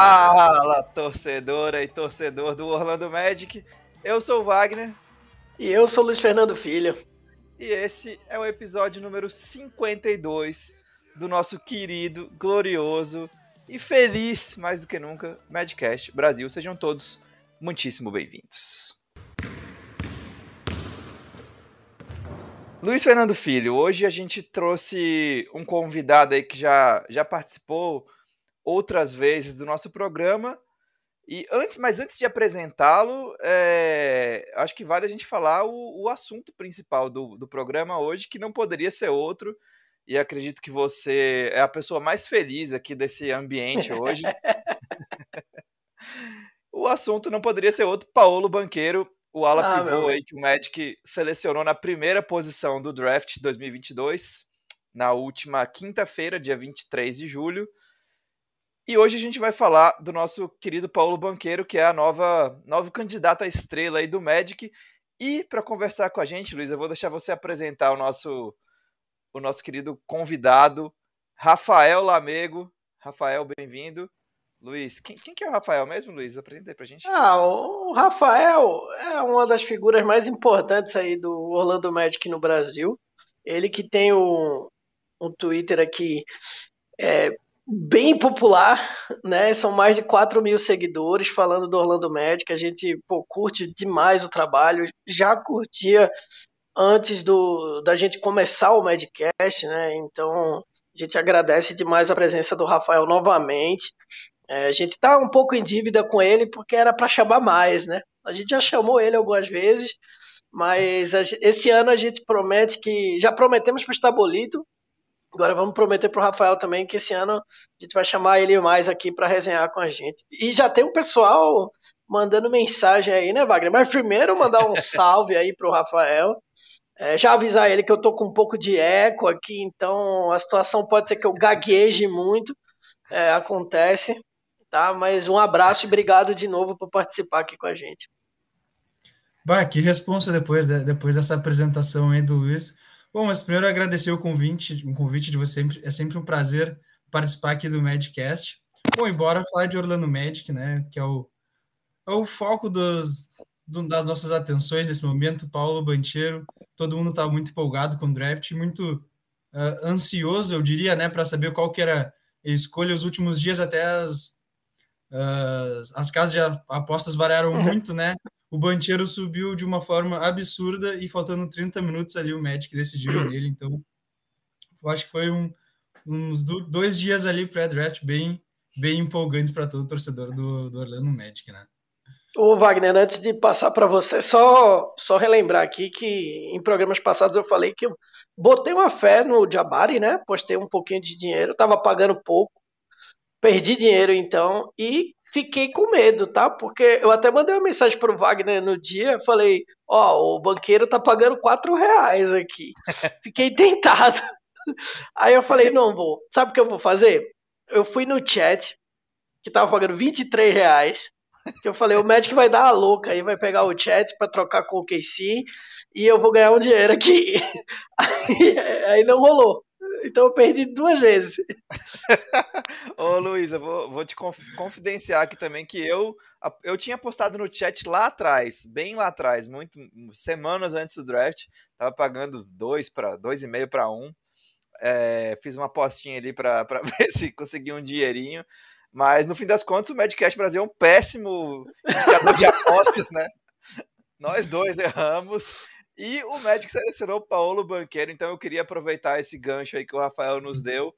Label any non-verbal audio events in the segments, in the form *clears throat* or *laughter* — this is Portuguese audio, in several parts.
Fala, torcedora e torcedor do Orlando Magic. Eu sou o Wagner. E eu sou o Luiz Fernando Filho. E esse é o episódio número 52 do nosso querido, glorioso e feliz, mais do que nunca, Madcast Brasil. Sejam todos muitíssimo bem-vindos. Luiz Fernando Filho, hoje a gente trouxe um convidado aí que já, já participou outras vezes do nosso programa. E antes, mas antes de apresentá-lo, é, acho que vale a gente falar o, o assunto principal do, do programa hoje, que não poderia ser outro. E acredito que você é a pessoa mais feliz aqui desse ambiente hoje. *laughs* o assunto não poderia ser outro. Paulo Banqueiro, o ala ah, pivô aí que o Magic selecionou na primeira posição do draft 2022, na última quinta-feira, dia 23 de julho. E hoje a gente vai falar do nosso querido Paulo Banqueiro, que é a nova novo candidato à estrela aí do Magic. E para conversar com a gente, Luiz, eu vou deixar você apresentar o nosso o nosso querido convidado, Rafael Lamego. Rafael, bem-vindo. Luiz, quem, quem que é o Rafael mesmo, Luiz? Apresenta aí pra gente. Ah, o Rafael é uma das figuras mais importantes aí do Orlando Magic no Brasil. Ele que tem um, um Twitter aqui é, bem popular, né? São mais de 4 mil seguidores falando do Orlando Magic. A gente pô, curte demais o trabalho, já curtia antes do, da gente começar o Madcast, né? Então a gente agradece demais a presença do Rafael novamente. É, a gente tá um pouco em dívida com ele porque era para chamar mais, né? A gente já chamou ele algumas vezes, mas a, esse ano a gente promete que. Já prometemos para o Estabolito, agora vamos prometer para o Rafael também que esse ano a gente vai chamar ele mais aqui para resenhar com a gente. E já tem um pessoal mandando mensagem aí, né, Wagner? Mas primeiro mandar um *laughs* salve aí para o Rafael. É, já avisar ele que eu tô com um pouco de eco aqui, então a situação pode ser que eu gagueje muito. É, acontece tá? Mas um abraço e obrigado de novo por participar aqui com a gente. Bah, que responsa depois, de, depois dessa apresentação aí do Luiz. Bom, mas primeiro agradecer o convite, o convite de você, é sempre um prazer participar aqui do Madcast. Bom, embora falar de Orlando Magic, né, que é o, é o foco dos, do, das nossas atenções nesse momento, Paulo Bancheiro, todo mundo está muito empolgado com o draft, muito uh, ansioso, eu diria, né, para saber qual que era a escolha. Os últimos dias até as, Uh, as casas de apostas variaram muito, né? O Bancheiro subiu de uma forma absurda e faltando 30 minutos ali o Magic decidiu *coughs* nele. Então, eu acho que foi um, uns dois dias ali pré-draft bem, bem empolgantes para todo torcedor do, do Orlando Magic, né? Ô Wagner, antes de passar para você, só, só relembrar aqui que em programas passados eu falei que eu botei uma fé no Jabari, né? Postei um pouquinho de dinheiro, tava pagando pouco Perdi dinheiro então e fiquei com medo, tá? Porque eu até mandei uma mensagem pro Wagner no dia, falei, ó, oh, o banqueiro tá pagando quatro reais aqui. *laughs* Fiquei tentado. Aí eu falei, não vou. Sabe o que eu vou fazer? Eu fui no chat, que tava pagando 23 reais, que eu falei, o Magic vai dar a louca aí, vai pegar o chat para trocar com o KC e eu vou ganhar um dinheiro aqui. *laughs* Aí, aí não rolou. Então eu perdi duas vezes. *laughs* Ô eu vou, vou te confidenciar aqui também que eu, eu tinha postado no chat lá atrás, bem lá atrás, muito semanas antes do draft, tava pagando dois para dois e meio para um. É, fiz uma apostinha ali para *laughs* ver se conseguia um dinheirinho. Mas no fim das contas, o Madcast Brasil é um péssimo indicador de apostas, né? Nós dois erramos. E o Magic selecionou Paulo Banqueiro, então eu queria aproveitar esse gancho aí que o Rafael nos deu.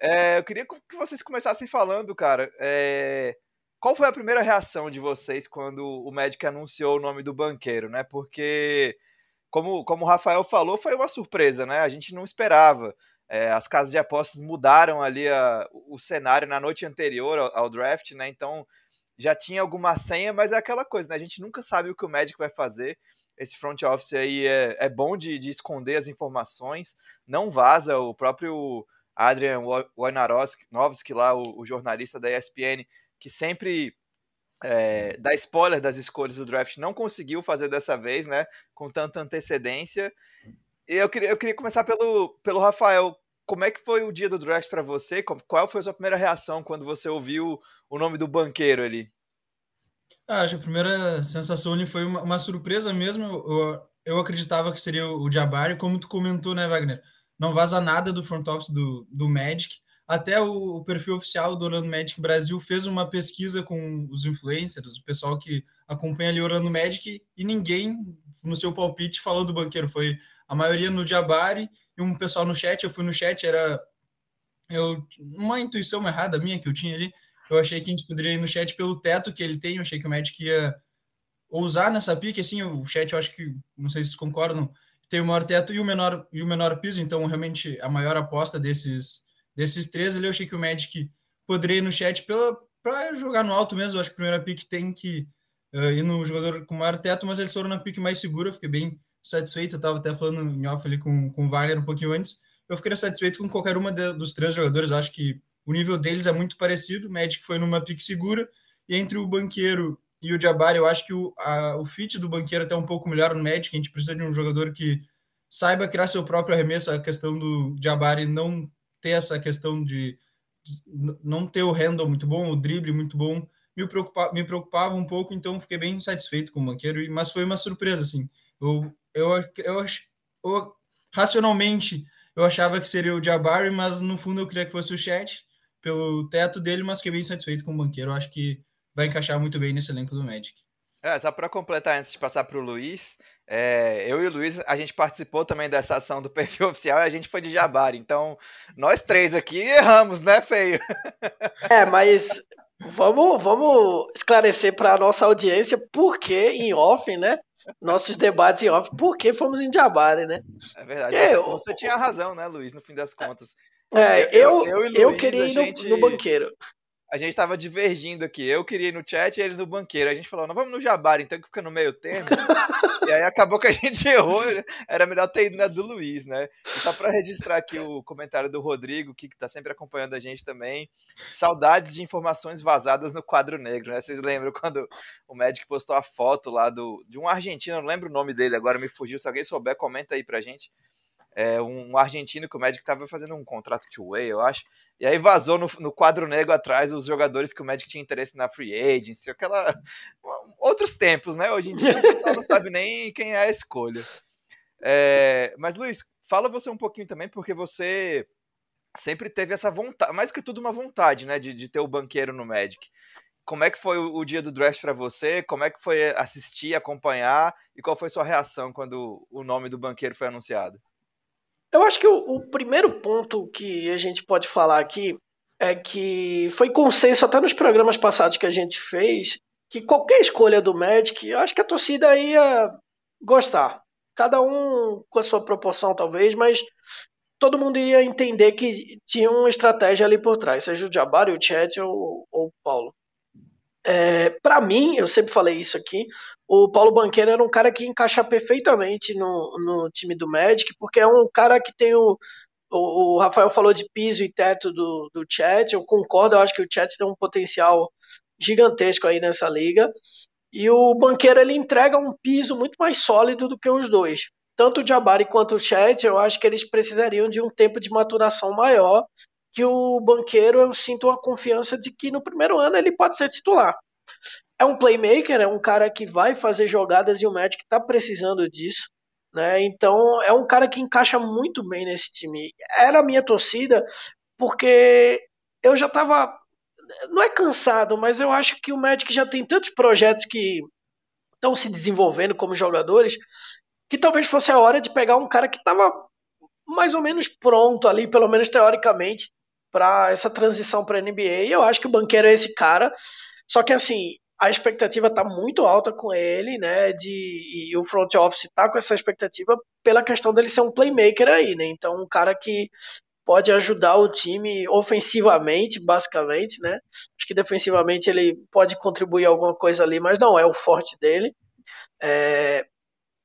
É, eu queria que vocês começassem falando, cara. É, qual foi a primeira reação de vocês quando o Magic anunciou o nome do banqueiro, né? Porque, como, como o Rafael falou, foi uma surpresa, né? A gente não esperava. É, as casas de apostas mudaram ali a, o cenário na noite anterior ao, ao draft, né? Então já tinha alguma senha, mas é aquela coisa, né? A gente nunca sabe o que o Magic vai fazer esse front office aí é, é bom de, de esconder as informações, não vaza. O próprio Adrian Wojnarowski, lá, o, o, jornalista da ESPN, que sempre é, dá spoiler das escolhas do draft, não conseguiu fazer dessa vez, né? Com tanta antecedência. E eu queria, eu queria começar pelo, pelo Rafael. como é que foi o dia do draft para você? Qual foi a sua primeira reação quando você ouviu o nome do banqueiro ali? Ah, acho que a primeira sensação foi uma, uma surpresa mesmo. Eu, eu, acreditava que seria o Jabari, como tu comentou, né, Wagner? Não vaza nada do front office do, do Magic. Até o, o perfil oficial do Orlando Magic Brasil fez uma pesquisa com os influencers, o pessoal que acompanha ali o Orlando Magic, e ninguém no seu palpite falou do banqueiro. Foi a maioria no Jabari e um pessoal no chat. Eu fui no chat, era eu, uma intuição errada minha que eu tinha ali eu achei que a gente poderia ir no chat pelo teto que ele tem. Eu achei que o Magic ia ousar nessa pique. Assim, o chat, eu acho que, não sei se vocês concordam, tem o maior teto e o menor, e o menor piso. Então, realmente, a maior aposta desses, desses três ali, eu achei que o Magic poderia ir no chat para jogar no alto mesmo. Eu acho que a primeira pique tem que uh, ir no jogador com maior teto, mas eles foram na pique mais segura. Fiquei bem satisfeito. Eu estava até falando em off ali com, com o Wagner um pouquinho antes. Eu fiquei satisfeito com qualquer uma de, dos três jogadores. Eu acho que o nível deles é muito parecido. O Magic foi numa pique segura. E entre o banqueiro e o Jabari, eu acho que o, a, o fit do banqueiro é até um pouco melhor no Magic. A gente precisa de um jogador que saiba criar seu próprio arremesso. A questão do Jabari não ter essa questão de, de não ter o handle muito bom, o drible muito bom, me, me preocupava um pouco. Então, fiquei bem satisfeito com o banqueiro. Mas foi uma surpresa, assim. Eu, eu, eu, eu racionalmente eu achava que seria o Jabari, mas no fundo eu queria que fosse o Chat pelo teto dele, mas fiquei bem satisfeito com o banqueiro. Eu acho que vai encaixar muito bem nesse elenco do Magic. É, só para completar, antes de passar para o Luiz, é, eu e o Luiz, a gente participou também dessa ação do *laughs* perfil oficial e a gente foi de Jabari. Então, nós três aqui erramos, né, feio? *laughs* É, mas vamos, vamos esclarecer para a nossa audiência por que em off, né? Nossos debates em off, por que fomos em Jabari, né? É verdade. Você, você tinha razão, né, Luiz, no fim das contas. É, eu, eu, eu, eu queria ir gente, no, no, banqueiro. A gente tava divergindo aqui. Eu queria ir no chat e ele no banqueiro. A gente falou, não vamos no Jabari, então que fica no meio termo. *laughs* e aí acabou que a gente errou. Era melhor ter ido na do Luiz, né? E só para registrar aqui o comentário do Rodrigo, que, que tá sempre acompanhando a gente também. Saudades de informações vazadas no quadro negro, né? Vocês lembram quando o Magic postou a foto lá do, de um argentino, não lembro o nome dele agora, me fugiu. Se alguém souber, comenta aí pra gente é, um, argentino que o Magic estava fazendo um contrato two-way, eu acho. E aí vazou no, no, quadro negro atrás os jogadores que o Magic tinha interesse na free agency, aquela. *laughs* Outros tempos, né? Hoje em dia o pessoal não sabe nem quem é a escolha. É, mas, Luiz, fala você um pouquinho também, porque você sempre teve essa vontade, mais que tudo uma vontade, né, de, de ter o banqueiro no Magic. Como é que foi o, o dia do draft para você? Como é que foi assistir, acompanhar? E qual foi sua reação quando o nome do banqueiro foi anunciado? Eu acho que o, o, primeiro ponto que a gente pode falar aqui é que foi consenso até nos programas passados que a gente fez que qualquer escolha do Magic, eu acho que a torcida ia gostar. Cada um com a sua proporção, talvez, mas todo mundo ia entender que tinha uma estratégia ali por trás, seja o Jabari, o Chet ou, ou o Paulo. É, para mim, eu sempre falei isso aqui, o Paulo Banqueiro era um cara que encaixa perfeitamente no, no time do Magic, porque é um cara que tem o, o, o, Rafael falou de piso e teto do, do Chat, eu concordo, eu acho que o Chat tem um potencial gigantesco aí nessa liga, e o Banqueiro ele entrega um piso muito mais sólido do que os dois. Tanto o Jabari quanto o Chat, eu acho que eles precisariam de um tempo de maturação maior que o banqueiro eu sinto uma confiança de que no primeiro ano ele pode ser titular. É um playmaker, é um cara que vai fazer jogadas e o Magic está precisando disso. Né? Então é um cara que encaixa muito bem nesse time. Era a minha torcida porque eu já estava não é cansado, mas eu acho que o Magic já tem tantos projetos que estão se desenvolvendo como jogadores que talvez fosse a hora de pegar um cara que estava mais ou menos pronto ali, pelo menos teoricamente, para essa transição para NBA. E eu acho que o Banqueiro é esse cara. Só que assim, a expectativa está muito alta com ele, né? De, e o front office está com essa expectativa pela questão dele ser um playmaker aí, né? Então, um cara que pode ajudar o time ofensivamente, basicamente, né? Acho que defensivamente ele pode contribuir alguma coisa ali, mas não é o forte dele. É...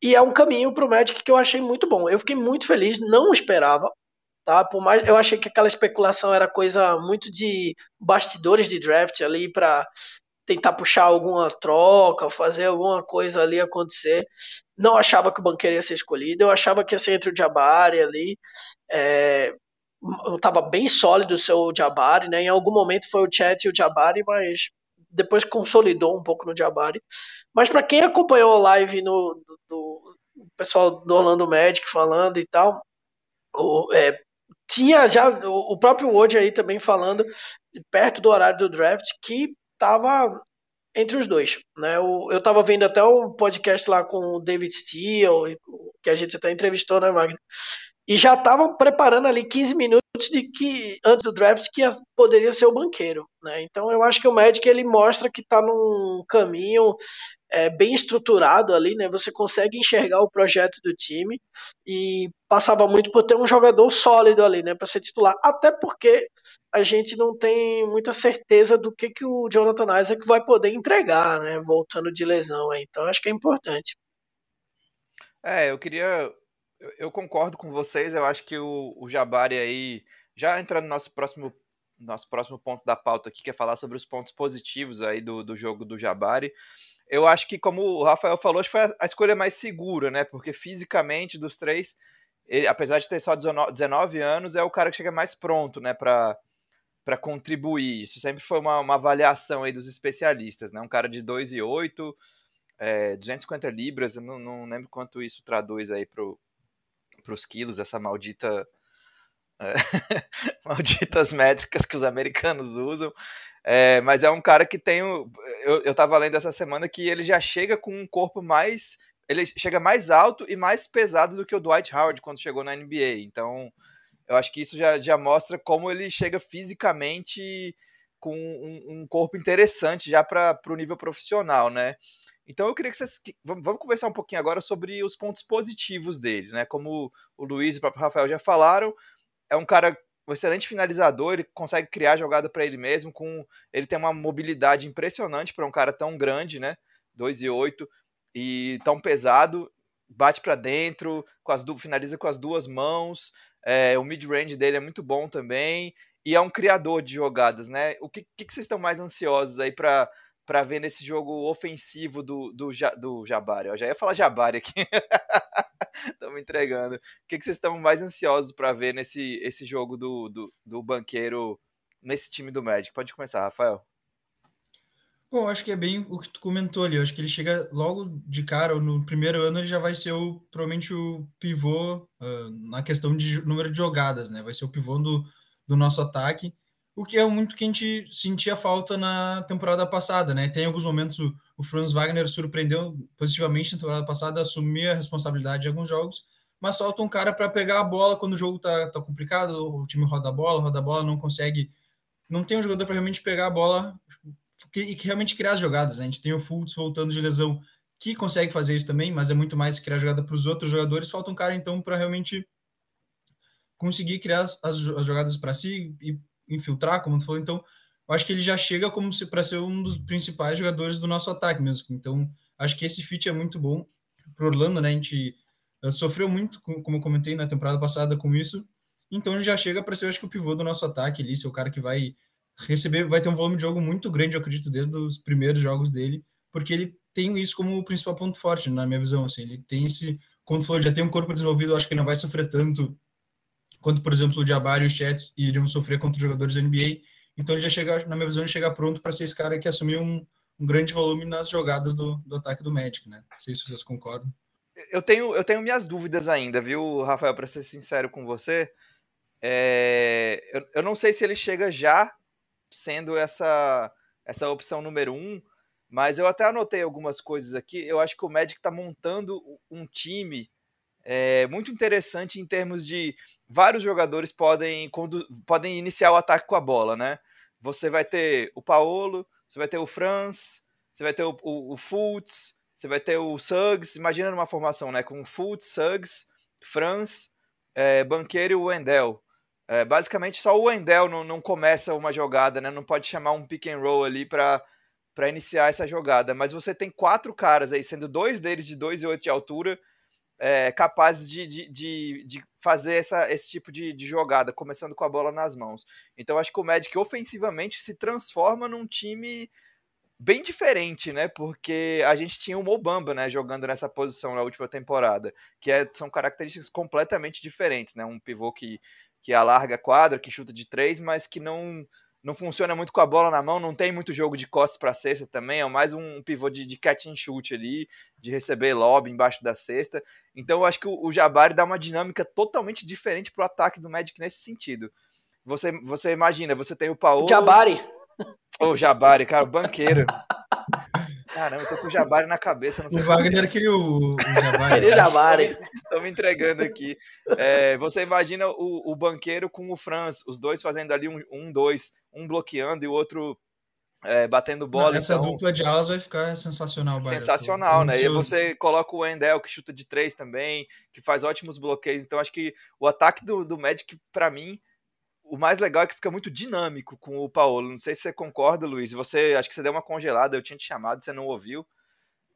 E é um caminho para o Magic que eu achei muito bom. Eu fiquei muito feliz, não esperava tá? Por mais eu achei que aquela especulação era coisa muito de bastidores de draft ali para tentar puxar alguma troca, fazer alguma coisa ali acontecer. Não achava que o banqueiro ia ser escolhido, eu achava que ia ser entre o Jabari ali. É... estava bem sólido o seu Jabari, né? Em algum momento foi o Chat e o Jabari, mas depois consolidou um pouco no Jabari. Mas para quem acompanhou a live no, do, do, pessoal do Orlando Magic falando e tal, o, é, tinha já o próprio Woj aí também falando perto do horário do draft que estava entre os dois, né? Eu, eu tava vendo até um podcast lá com o David Steele, que a gente até entrevistou, né, Wagner? E já estavam preparando ali 15 minutos de que antes do draft que poderia ser o banqueiro, né? Então eu acho que o Magic ele mostra que está num caminho é, bem estruturado ali, né? Você consegue enxergar o projeto do time e passava muito por ter um jogador sólido ali, né? Para ser titular, até porque a gente não tem muita certeza do que, que o Jonathan Isaac vai poder entregar, né? Voltando de lesão aí. Então acho que é importante. É, eu queria. Eu concordo com vocês, eu acho que o, o Jabari aí, já entrando no nosso próximo, nosso próximo ponto da pauta aqui, que é falar sobre os pontos positivos aí do, do jogo do Jabari. Eu acho que, como o Rafael falou, foi a, a escolha mais segura, né? Porque fisicamente, dos três, ele, apesar de ter só 19 anos, é o cara que chega mais pronto, né, para para contribuir. Isso sempre foi uma, uma, avaliação aí dos especialistas, né? Um cara de 2,8, é, 250 libras, eu não, não lembro quanto isso traduz aí para os quilos, essa maldita. É, *laughs* malditas métricas que os americanos usam. É, mas é um cara que tem. Eu, eu tava lendo essa semana que ele já chega com um corpo mais. Ele chega mais alto e mais pesado do que o Dwight Howard quando chegou na NBA. Então, eu acho que isso já, já mostra como ele chega fisicamente com um, um corpo interessante já para o nível profissional, né? Então eu queria que vocês. Vamos, vamos conversar um pouquinho agora sobre os pontos positivos dele, né? Como o Luiz e o próprio Rafael já falaram, é um cara um excelente finalizador, ele consegue criar jogada para ele mesmo, com ele tem uma mobilidade impressionante para um cara tão grande, né? 2 e 8 e tão pesado, bate para dentro, com as finaliza com as duas mãos, é, o mid-range dele é muito bom também. E é um criador de jogadas, né? O que, que, que vocês estão mais ansiosos aí para para ver nesse jogo ofensivo do, do, do Jabari. Eu já ia falar Jabari aqui. *laughs* Estamos entregando. O que, que vocês estão mais ansiosos para ver nesse esse jogo do, do, do banqueiro nesse time do Magic? Pode começar, Rafael. Bom, acho que é bem o que tu comentou ali. Eu acho que ele chega logo de cara, no primeiro ano, ele já vai ser o, provavelmente o pivô uh, na questão de número de jogadas, né? Vai ser o pivô do, do nosso ataque, o que é muito que a gente sentia falta na temporada passada, né? Tem alguns momentos o, Franz Wagner surpreendeu positivamente na temporada passada, assumir a responsabilidade de alguns jogos, mas falta um cara para pegar a bola quando o jogo tá, tá complicado, o time roda a bola, roda a bola, não consegue. Não tem um jogador para realmente pegar a bola que, que realmente criar as jogadas. Né? A gente tem o Fultz voltando de lesão, que consegue fazer isso também, mas é muito mais criar jogada para os outros jogadores. Falta um cara, então, para realmente conseguir criar as, as jogadas para si e infiltrar, como tu falou. Então, eu acho que ele já chega como se para ser um dos principais jogadores do nosso ataque mesmo. Então, acho que esse fit é muito bom para Orlando, né? A gente uh, sofreu muito, como eu comentei na temporada passada, com isso. Então, ele já chega para ser, acho que, o pivô do nosso ataque ali, ser o cara que vai receber, vai ter um volume de jogo muito grande, eu acredito, desde os primeiros jogos dele, porque ele tem isso como o principal ponto forte, na minha visão, assim, ele tem esse, quando falou, já tem um corpo desenvolvido, acho que ele não vai sofrer tanto quanto, por exemplo, o Jabari e o Chet iriam sofrer contra os jogadores da NBA, então ele já chega, na minha visão, ele chega pronto para ser esse cara que assumiu um, um grande volume nas jogadas do, do ataque do Magic, né? Não sei se vocês concordam. Eu tenho, eu tenho minhas dúvidas ainda, viu, Rafael, para ser sincero com você. É, eu, eu não sei se ele chega já sendo essa, essa opção número um. Mas eu até anotei algumas coisas aqui. Eu acho que o Magic está montando um time é, muito interessante em termos de vários jogadores podem, podem iniciar o ataque com a bola, né? Você vai ter o Paolo, você vai ter o Franz, você vai ter o, o, o Fultz, você vai ter o Suggs. Imagina numa formação, né? Com Fultz, Suggs, Franz, é, Banqueiro e o Wendell. É, basicamente, só o Wendell não, não começa uma jogada, né? Não pode chamar um pick and roll ali para iniciar essa jogada. Mas você tem quatro caras aí, sendo dois deles de 2,8 de altura, é, capazes de, de, de, de, fazer essa, esse tipo de, de, jogada, começando com a bola nas mãos. Então acho que o Magic ofensivamente se transforma num time bem diferente, né? Porque a gente tinha o Mobamba, né, jogando nessa posição na última temporada, que é, são características completamente diferentes, né? Um pivô que que alarga a quadra, que chuta de três, mas que não não funciona muito com a bola na mão, não tem muito jogo de costas para cesta também, é mais um pivô de, de catch and shoot ali, de receber lob embaixo da cesta. Então eu acho que o, o Jabari dá uma dinâmica totalmente diferente para o ataque do Magic nesse sentido. Você, você imagina, você tem o Paulo. Jabari. O oh, Jabari, cara, o banqueiro. *laughs* Caramba, eu tô com o Jabari na cabeça. o Wagner queria o, o Jabari. queria o Jabari. Tô me entregando aqui. É, você imagina o, o, banqueiro com o Franz, os dois fazendo ali um, um dois, um bloqueando e o outro é, batendo bola. Não, essa então... dupla de alas vai ficar sensacional. Sensacional, né? E você coloca o Wendell, que chuta de três também, que faz ótimos bloqueios. Então, acho que o ataque do, do Magic, para mim, o mais legal é que fica muito dinâmico com o Paulo. Não sei se você concorda, Luiz. Você acho que você deu uma congelada, eu tinha te chamado, você não ouviu.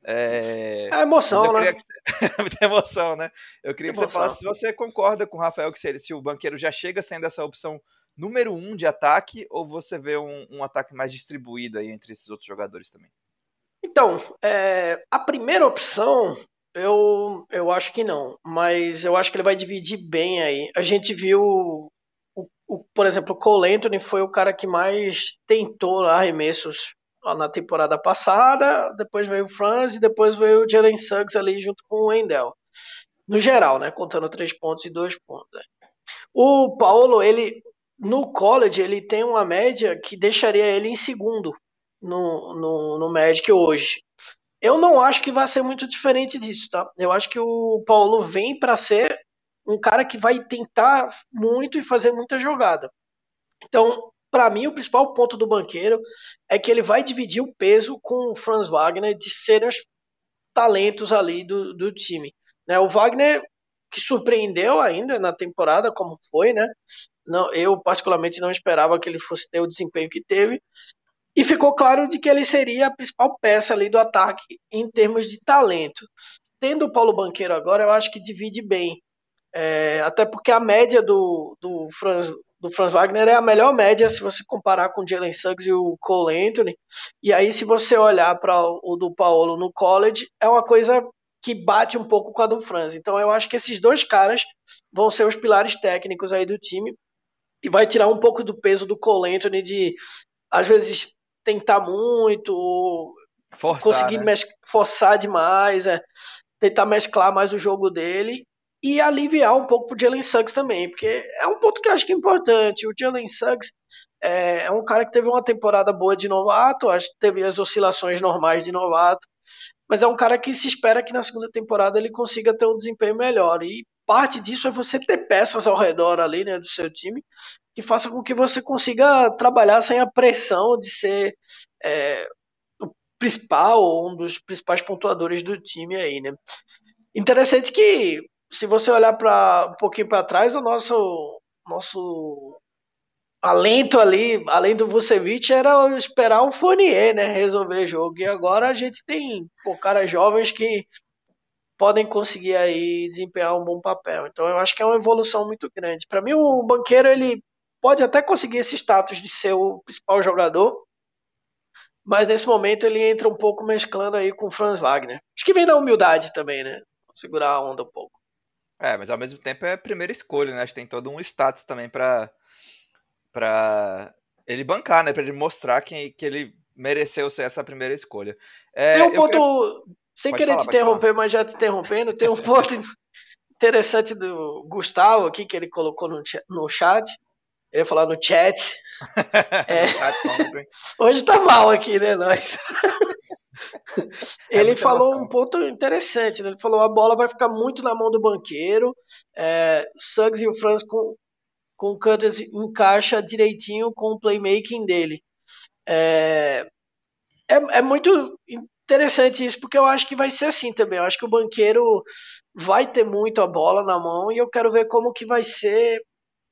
É, é emoção, né? Você... *laughs* Muita emoção, né? Eu queria Muita que você falasse se você concorda com o Rafael que se, se, o banqueiro já chega sendo essa opção número um de ataque, ou você vê um, um ataque mais distribuído aí entre esses outros jogadores também? Então, é, a primeira opção eu, eu acho que não, mas eu acho que ele vai dividir bem aí. A gente viu o, por exemplo, o Cole Anthony foi o cara que mais tentou arremessos na temporada passada, depois veio o Franz e depois veio o Jalen Suggs ali junto com o Wendell. No geral, né, contando três pontos e dois pontos. O Paulo, ele no college, ele tem uma média que deixaria ele em segundo no, no, no Magic hoje. Eu não acho que vai ser muito diferente disso, tá? Eu acho que o Paulo vem para ser um cara que vai tentar muito e fazer muita jogada. Então, para mim, o principal ponto do banqueiro é que ele vai dividir o peso com o Franz Wagner de serem os talentos ali do, do time. Né? O Wagner, que surpreendeu ainda na temporada, como foi, né? Não, eu, particularmente, não esperava que ele fosse ter o desempenho que teve. E ficou claro de que ele seria a principal peça ali do ataque em termos de talento. Tendo o Paulo Banqueiro agora, eu acho que divide bem é, até porque a média do, do, Franz, do Franz Wagner é a melhor média se você comparar com o Jalen Suggs e o Cole Anthony. E aí, se você olhar para o do Paulo no college, é uma coisa que bate um pouco com a do Franz. Então, eu acho que esses dois caras vão ser os pilares técnicos aí do time e vai tirar um pouco do peso do Cole Anthony de, às vezes, tentar muito, Forçar, conseguir né? forçar demais, é, tentar mesclar mais o jogo dele e aliviar um pouco pro Jalen Suggs também, porque é um ponto que eu acho que é importante. O Jalen Suggs é, é, um cara que teve uma temporada boa de novato, acho que teve as oscilações normais de novato, mas é um cara que se espera que na segunda temporada ele consiga ter um desempenho melhor. E parte disso é você ter peças ao redor ali, né, do seu time, que faça com que você consiga trabalhar sem a pressão de ser é, o principal ou um dos principais pontuadores do time aí, né. Interessante que se você olhar para um pouquinho para trás, o nosso nosso alento ali, além do Vucevic, era esperar o Fournier, né, resolver o jogo. E agora a gente tem caras jovens que podem conseguir aí desempenhar um bom papel. Então eu acho que é uma evolução muito grande. Para mim o banqueiro ele pode até conseguir esse status de ser o principal jogador, mas nesse momento ele entra um pouco mesclando aí com o Franz Wagner. Acho que vem da humildade também, né? Segurar a onda um pouco. É, mas ao mesmo tempo é a primeira escolha, né? Acho que tem todo um status também para para ele bancar, né? Para ele mostrar que, que ele mereceu ser essa primeira escolha. É, tem um ponto, sem pode querer falar, te interromper, falar. mas já te interrompendo, tem um *laughs* ponto interessante do Gustavo aqui que ele colocou no, no chat. Eu ia falar no chat. *laughs* é... Hoje tá mal aqui, né, nós? *laughs* É ele falou emoção. um ponto interessante, né? ele falou a bola vai ficar muito na mão do banqueiro, é, Suggs e o Franz com, com o Cutters encaixa direitinho com o playmaking dele. É, é, é, muito interessante isso, porque eu acho que vai ser assim também, eu acho que o banqueiro vai ter muito a bola na mão e eu quero ver como que vai ser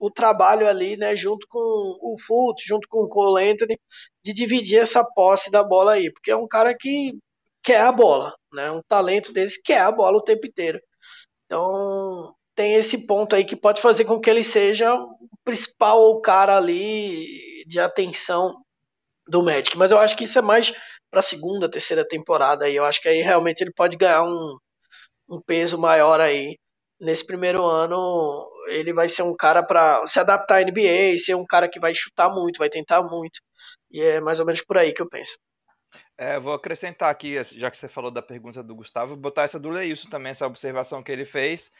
o trabalho ali, né, junto com o Fultz, junto com o Cole Anthony, de dividir essa posse da bola aí, porque é um cara que quer a bola, né, um talento desse quer a bola o tempo inteiro. Então, tem esse ponto aí que pode fazer com que ele seja o principal cara ali de atenção do Magic, mas eu acho que isso é mais para segunda, terceira temporada aí, eu acho que aí realmente ele pode ganhar um, um peso maior aí nesse primeiro ano ele vai ser um cara para se adaptar à NBA, ser um cara que vai chutar muito, vai tentar muito. E é mais ou menos por aí que eu penso. É, vou acrescentar aqui, já que você falou da pergunta do Gustavo, botar essa do Leilson também, essa observação que ele fez,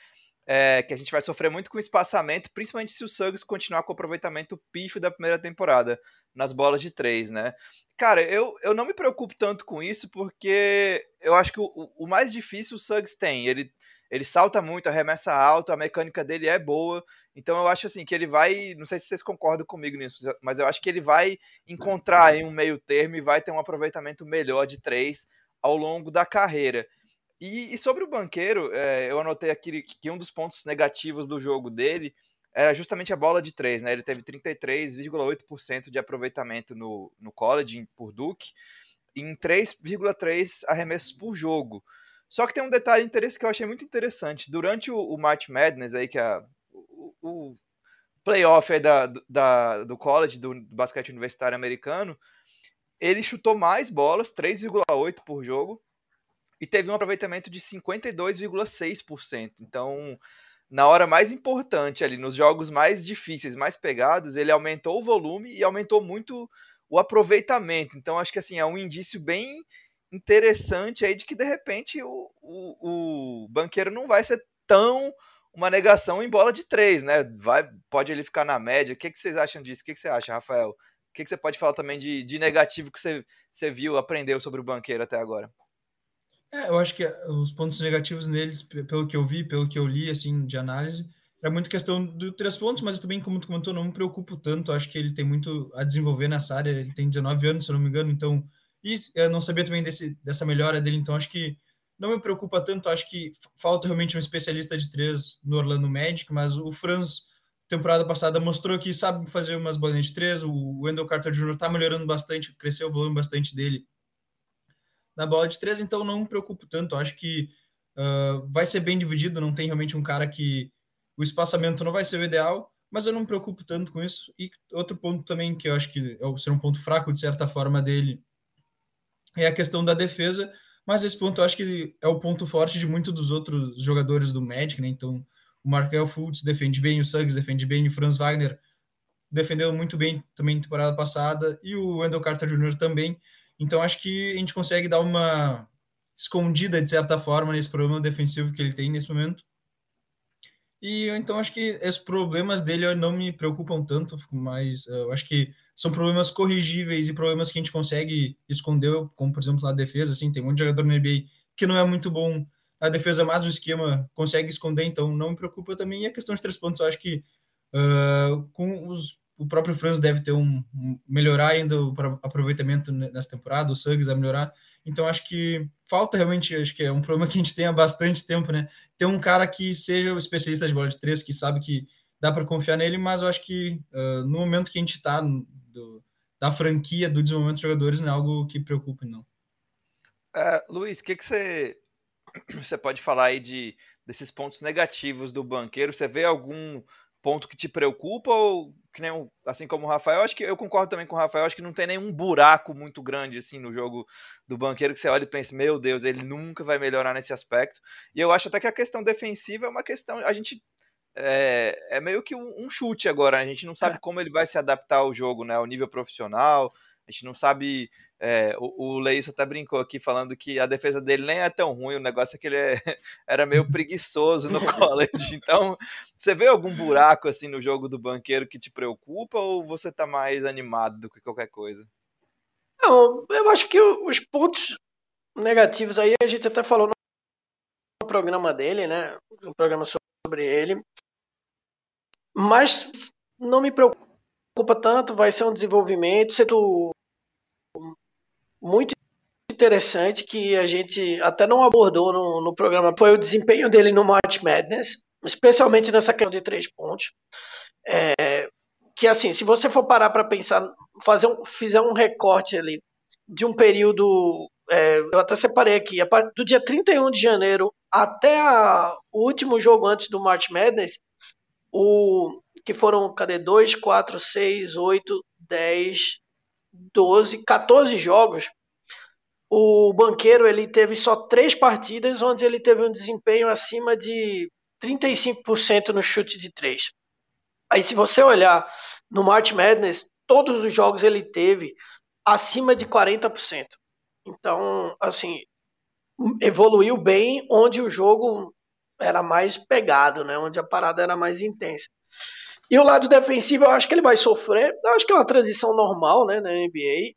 é, que a gente vai sofrer muito com espaçamento, principalmente se o Suggs continuar com o aproveitamento pífio da primeira temporada, nas bolas de três, né? Cara, eu, eu não me preocupo tanto com isso, porque eu acho que o, o mais difícil o Suggs tem. Ele ele salta muito, arremessa alto, a mecânica dele é boa. Então eu acho assim que ele vai, não sei se vocês concordam comigo nisso, mas eu acho que ele vai encontrar aí um meio termo e vai ter um aproveitamento melhor de três ao longo da carreira. E, e sobre o banqueiro, é, eu anotei aqui que um dos pontos negativos do jogo dele era justamente a bola de três, né? Ele teve 33,8% de aproveitamento no, no college por Duke, em 3,3 arremessos por jogo. Só que tem um detalhe interesse que eu achei muito interessante. Durante o, o March Madness, aí, que é o, o playoff aí da, da, do college, do, do basquete universitário americano, ele chutou mais bolas, 3,8 por jogo, e teve um aproveitamento de 52,6%. Então, na hora mais importante ali, nos jogos mais difíceis, mais pegados, ele aumentou o volume e aumentou muito o aproveitamento. Então, acho que assim, é um indício bem interessante aí de que de repente o, o, o banqueiro não vai ser tão uma negação em bola de três, né? Vai, pode ele ficar na média. O que, que vocês acham disso? O que, que você acha, Rafael? O que, que você pode falar também de, de negativo que você, você viu, aprendeu sobre o banqueiro até agora? É, eu acho que os pontos negativos neles, pelo que eu vi, pelo que eu li, assim, de análise, era muito questão do três pontos, mas também, como tu comentou, não me preocupo tanto. Acho que ele tem muito a desenvolver nessa área. Ele tem 19 anos, se eu não me engano, então e eu não sabia também desse, dessa melhora dele, então acho que não me preocupa tanto. Acho que falta realmente um especialista de três no Orlando Magic, mas o Franz, temporada passada, mostrou que sabe fazer umas bolinhas de três. O Wendell Carter Jr. está melhorando bastante, cresceu o volume bastante dele na bola de três, então não me preocupo tanto. Acho que uh, vai ser bem dividido, não tem realmente um cara que o espaçamento não vai ser o ideal, mas eu não me preocupo tanto com isso. E outro ponto também que eu acho que é ser um ponto fraco de certa forma dele é a questão da defesa, mas esse ponto eu acho que é o ponto forte de muitos dos outros jogadores do Magic, né? Então, o Markel Fultz defende bem, o Suggs defende bem, o Franz Wagner defendeu muito bem também na temporada passada, e o Wendell Carter Jr. também. Então, acho que a gente consegue dar uma escondida, de certa forma, nesse problema defensivo que ele tem nesse momento. E então acho que esses problemas dele não me preocupam tanto, mas eu acho que são problemas corrigíveis e problemas que a gente consegue esconder, como por exemplo na defesa, assim, tem um monte de jogador na NBA que não é muito bom na defesa, mas o esquema consegue esconder, então não me preocupa também. E a questão de três pontos, eu acho que uh, com os, o próprio Franz deve ter um, um melhorar ainda o aproveitamento nessa temporada, o Suggs vai melhorar. Então acho que falta realmente, acho que é um problema que a gente tem há bastante tempo, né? Ter um cara que seja o especialista de bola de três, que sabe que dá para confiar nele, mas eu acho que uh, no momento que a gente está do, da franquia, do desenvolvimento dos jogadores, não é algo que preocupe, não. Uh, Luiz, o que, que você, *clears throat* você pode falar aí de, desses pontos negativos do banqueiro? Você vê algum ponto que te preocupa ou que nem assim como o Rafael, acho que eu concordo também com o Rafael, acho que não tem nenhum buraco muito grande assim no jogo do banqueiro que você olha e pensa, meu Deus, ele nunca vai melhorar nesse aspecto. E eu acho até que a questão defensiva é uma questão, a gente é, é meio que um, um, chute agora. A gente não sabe é. como ele vai se adaptar ao jogo, né? Ao nível profissional. A gente não sabe. É, o, o Leisso até brincou aqui falando que a defesa dele nem é tão ruim. O negócio é que ele é, *laughs* era meio preguiçoso no *laughs* college. Então, você vê algum buraco assim no jogo do banqueiro que te preocupa ou você tá mais animado do que qualquer coisa? Não, eu acho que os pontos negativos aí a gente até falou no programa dele, né? No programa sobre ele. Mas não me preocupa tanto, vai ser um desenvolvimento, sendo muito interessante que a gente até não abordou no, no programa foi o desempenho dele no March Madness, especialmente nessa questão de três pontos. É, que assim, se você for parar para pensar, fazer um, fizer um recorte ali de um período, é, eu até separei aqui, do dia 31 de janeiro até a, o último jogo antes do March Madness, o, que foram, cadê? 2, 4, 6, 8, 10, 12, 14 jogos. O banqueiro ele teve só três partidas onde ele teve um desempenho acima de 35% no chute de três. Aí, se você olhar no March Madness, todos os jogos ele teve acima de 40%. Então, assim, evoluiu bem onde o jogo era mais pegado, né? Onde a parada era mais intensa. E o lado defensivo, eu acho que ele vai sofrer. Eu acho que é uma transição normal, né, na NBA.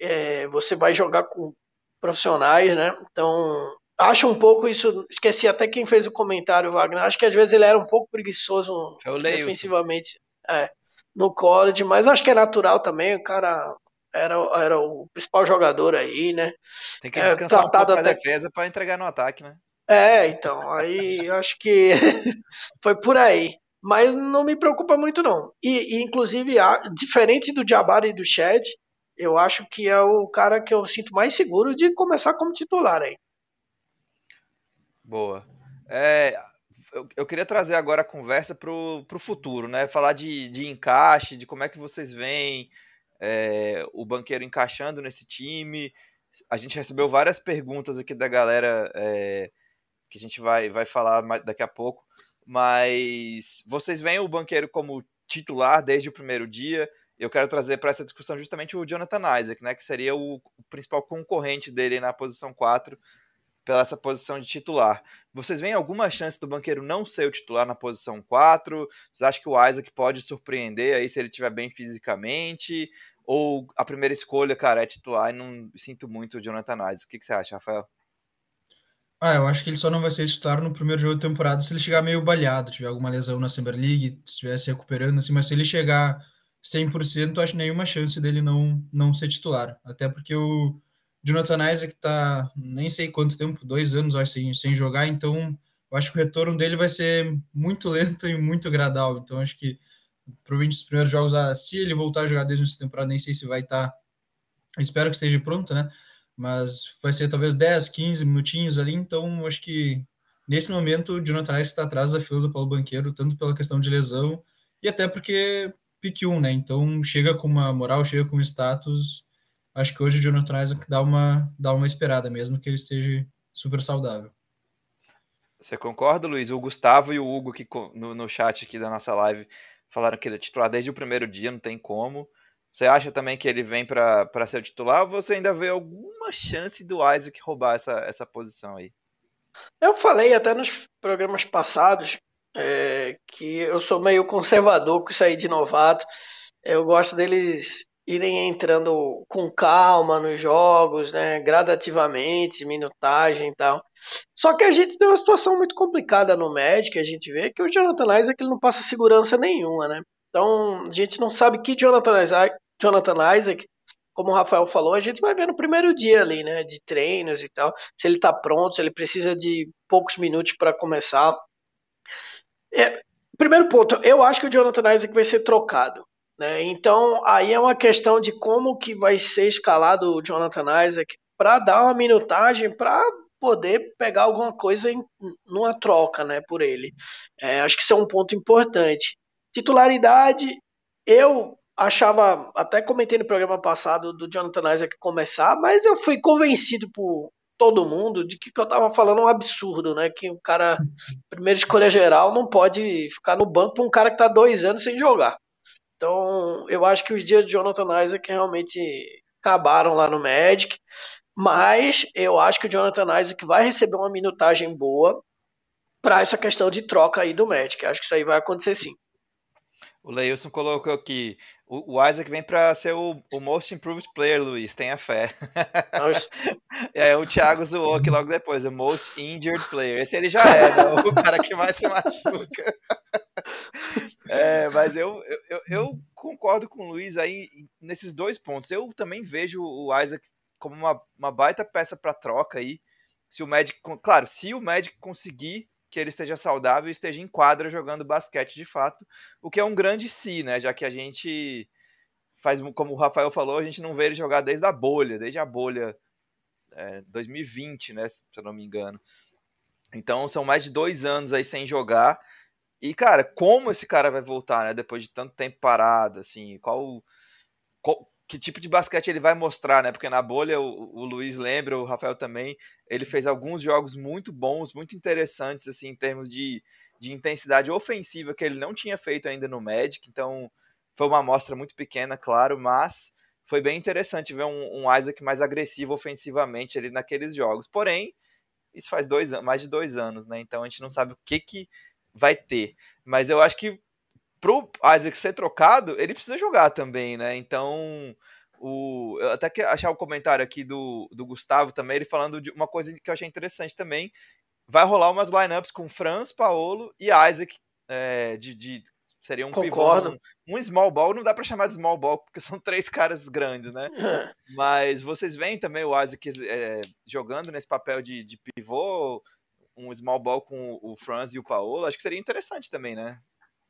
É, você vai jogar com profissionais, né? Então, acho um pouco isso. Esqueci até quem fez o comentário, Wagner. Acho que às vezes ele era um pouco preguiçoso defensivamente é, no college, mas acho que é natural também. O cara era, era o principal jogador aí, né? Tem que descansar é, um pouco até... defesa para entregar no ataque, né? É, então, aí eu acho que *laughs* foi por aí. Mas não me preocupa muito, não. E, e inclusive, diferente do Jabari e do Chad, eu acho que é o cara que eu sinto mais seguro de começar como titular aí. Boa. É, eu, eu, queria trazer agora a conversa para o futuro, né? Falar de, de encaixe, de como é que vocês veem é, o banqueiro encaixando nesse time. A gente recebeu várias perguntas aqui da galera é, que a gente vai, vai falar daqui a pouco. Mas vocês veem o banqueiro como titular desde o primeiro dia. Eu quero trazer para essa discussão justamente o Jonathan Isaac, né, que seria o, principal concorrente dele na posição 4 pela essa posição de titular. Vocês veem alguma chance do banqueiro não ser o titular na posição 4? Vocês acham que o Isaac pode surpreender aí se ele estiver bem fisicamente? Ou a primeira escolha, cara, é titular e não sinto muito o Jonathan Isaac? O que, que você acha, Rafael? Ah, eu acho que ele só não vai ser titular no primeiro jogo da temporada se ele chegar meio baleado, tiver alguma lesão na Summer League, estiver se recuperando, assim, mas se ele chegar 100%, eu acho nenhuma chance dele não, não ser titular. Até porque o Jonathan Isaac tá nem sei quanto tempo, dois anos, acho, sem, sem jogar, então eu acho que o retorno dele vai ser muito *laughs* lento e muito gradual. Então acho que provavelmente os primeiros jogos, ah, se ele voltar a jogar desde essa temporada, nem sei se vai estar. Tá, espero que esteja pronto, né? Mas vai ser talvez 10, 15 minutinhos ali. Então acho que nesse momento o Jonathan Isaac está atrás da fila do Paulo Banqueiro, tanto pela questão de lesão e até porque pick 1, né? Então chega com uma moral, chega com status acho que hoje o Jonathan Isaac dá uma, dá uma esperada, mesmo que ele esteja super saudável. Você concorda, Luiz? O Gustavo e o Hugo que no, no chat aqui da nossa live falaram que ele é titular desde o primeiro dia, não tem como. Você acha também que ele vem para ser o titular ou você ainda vê alguma chance do Isaac roubar essa, essa posição aí? Eu falei até nos programas passados é, que eu sou meio conservador com isso aí de novato. Eu gosto deles irem entrando com calma nos jogos, né, gradativamente, minutagem e tal. Só que a gente tem uma situação muito complicada no Magic, a gente vê que o Jonathan Isaac ele não passa segurança nenhuma, né? Então, a gente não sabe que Jonathan Isaac, Jonathan Isaac, como o Rafael falou, a gente vai ver no primeiro dia ali, né, de treinos e tal, se ele está pronto, se ele precisa de poucos minutos para começar. É, primeiro ponto, eu acho que o Jonathan Isaac vai ser trocado. Né? Então, aí é uma questão de como que vai ser escalado o Jonathan Isaac para dar uma minutagem para poder pegar alguma coisa em, numa troca né, por ele. É, acho que isso é um ponto importante. Titularidade, eu achava, até comentei no programa passado do Jonathan Isaac começar, mas eu fui convencido por todo mundo de que, que eu estava falando um absurdo, né? Que o cara, primeira escolha geral, não pode ficar no banco para um cara que está dois anos sem jogar. Então, eu acho que os dias de Jonathan Isaac realmente acabaram lá no Magic, mas eu acho que o Jonathan Isaac vai receber uma minutagem boa para essa questão de troca aí do Magic. Acho que isso aí vai acontecer sim. O Leilson colocou aqui: o, Isaac vem para ser o, o, Most Improved Player, Luiz, tenha fé. aí *laughs* o Thiago zoou aqui logo depois: o Most Injured Player. Esse ele já é, né? o *laughs* cara que mais se machuca. *laughs* É, mas eu, eu, eu, concordo com o Luiz aí nesses dois pontos. Eu também vejo o Isaac como uma, uma baita peça para troca aí. Se o Magic, claro, se o Magic conseguir que ele esteja saudável e esteja em quadra jogando basquete de fato, o que é um grande si, né? Já que a gente faz, como o Rafael falou, a gente não vê ele jogar desde a bolha, desde a bolha é, 2020, né? Se eu não me engano. Então são mais de dois anos aí sem jogar. E, cara, como esse cara vai voltar, né? Depois de tanto tempo parado, assim, qual, que tipo de basquete ele vai mostrar, né? Porque na bolha o, o, Luiz lembra, o Rafael também, ele fez alguns jogos muito bons, muito interessantes, assim, em termos de, de intensidade ofensiva que ele não tinha feito ainda no Magic, então foi uma amostra muito pequena, claro, mas foi bem interessante ver um, um Isaac mais agressivo ofensivamente ali naqueles jogos. Porém, isso faz dois, mais de dois anos, né? Então a gente não sabe o que, que vai ter. Mas eu acho que pro Isaac ser trocado, ele precisa jogar também, né? Então, o, eu até que achar o comentário aqui do, do Gustavo também, ele falando de uma coisa que eu achei interessante também. Vai rolar umas lineups com Franz, Paolo e Isaac é, de, de seria um Concordo. pivô, um, um, small ball, não dá para chamar de small ball porque *laughs* são três caras grandes, né? *laughs* Mas vocês veem também o Isaac é, jogando nesse papel de, de pivô, um small ball com o Franz e o Paolo, acho que seria interessante também, né?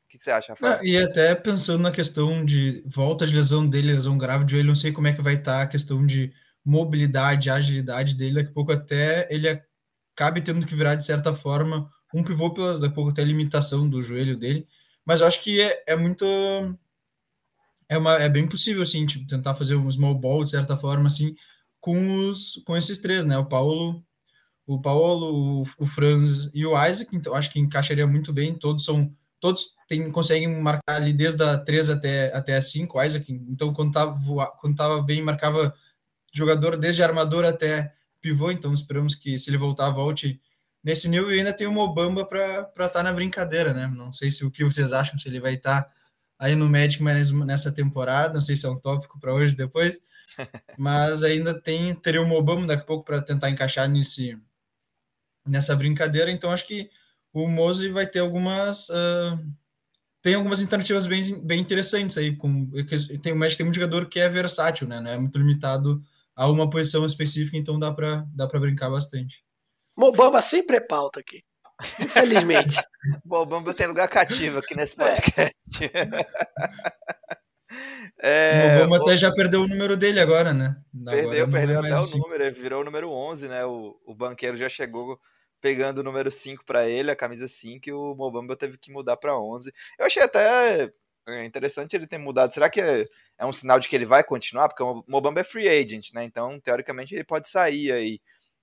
O que, que você acha, Rafael? É, e até pensando na questão de volta de lesão dele, lesão grave de joelho, não sei como é que vai estar tá a questão de mobilidade, agilidade dele, daqui a pouco até ele acabe tendo que virar, de certa forma, um pivô, pelas, daqui a pouco até a limitação do joelho dele, mas eu acho que é, é muito... É, uma, é bem possível, assim, tipo, tentar fazer um small ball, de certa forma, assim, com, os, com esses três, né? O Paulo, o Paulo, o, o Franz e o Isaac, então acho que encaixaria muito bem, todos são todos tem, conseguem marcar ali desde a 3 até, até a 5, Isaac. Então, quando estava quando tava bem, marcava jogador desde armador até pivô. Então, esperamos que se ele voltar, volte nesse nível. E ainda tem o Mobamba para estar tá na brincadeira, né? Não sei se o que vocês acham, se ele vai estar tá aí no Magic mais nessa temporada. Não sei se é um tópico para hoje depois. *laughs* Mas ainda tem teria o Mobamba daqui a pouco para tentar encaixar nesse nessa brincadeira. Então, acho que o Mose vai ter algumas. Uh, tem algumas alternativas bem, bem interessantes aí. Com, tem, o Magic tem um jogador que é versátil, né? Não é muito limitado a uma posição específica, então dá para dá brincar bastante. Mobamba sempre é pauta aqui. Infelizmente. *laughs* Mobamba tem lugar cativo aqui nesse podcast. *laughs* É, o Mobamba o... até já perdeu o número dele agora, né? Perdeu, agora perdeu até o número, ele virou o número 11, né? O, o banqueiro já chegou pegando o número 5 para ele, a camisa 5, e o Mobamba teve que mudar para 11. Eu achei até é, interessante ele ter mudado. Será que é, é, um sinal de que ele vai continuar? Porque o Mobamba é free agent, né? Então, teoricamente, ele pode sair aí.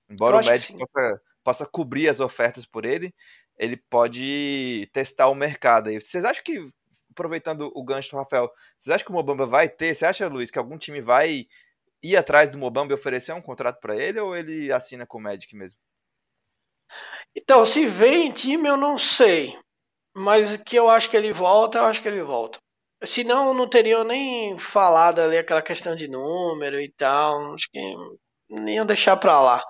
Embora o Magic possa, possa cobrir as ofertas por ele, ele pode testar o mercado aí. Vocês acham que, aproveitando o gancho do Rafael, vocês acham que o Mobamba vai ter? Você acha, Luiz, que algum time vai ir atrás do Mobamba e oferecer um contrato para ele ou ele assina com o Magic mesmo? Então, se vem em time, eu não sei. Mas que eu acho que ele volta, eu acho que ele volta. Senão, não teriam nem falado ali aquela questão de número e tal. Acho que nem ia deixar pra lá.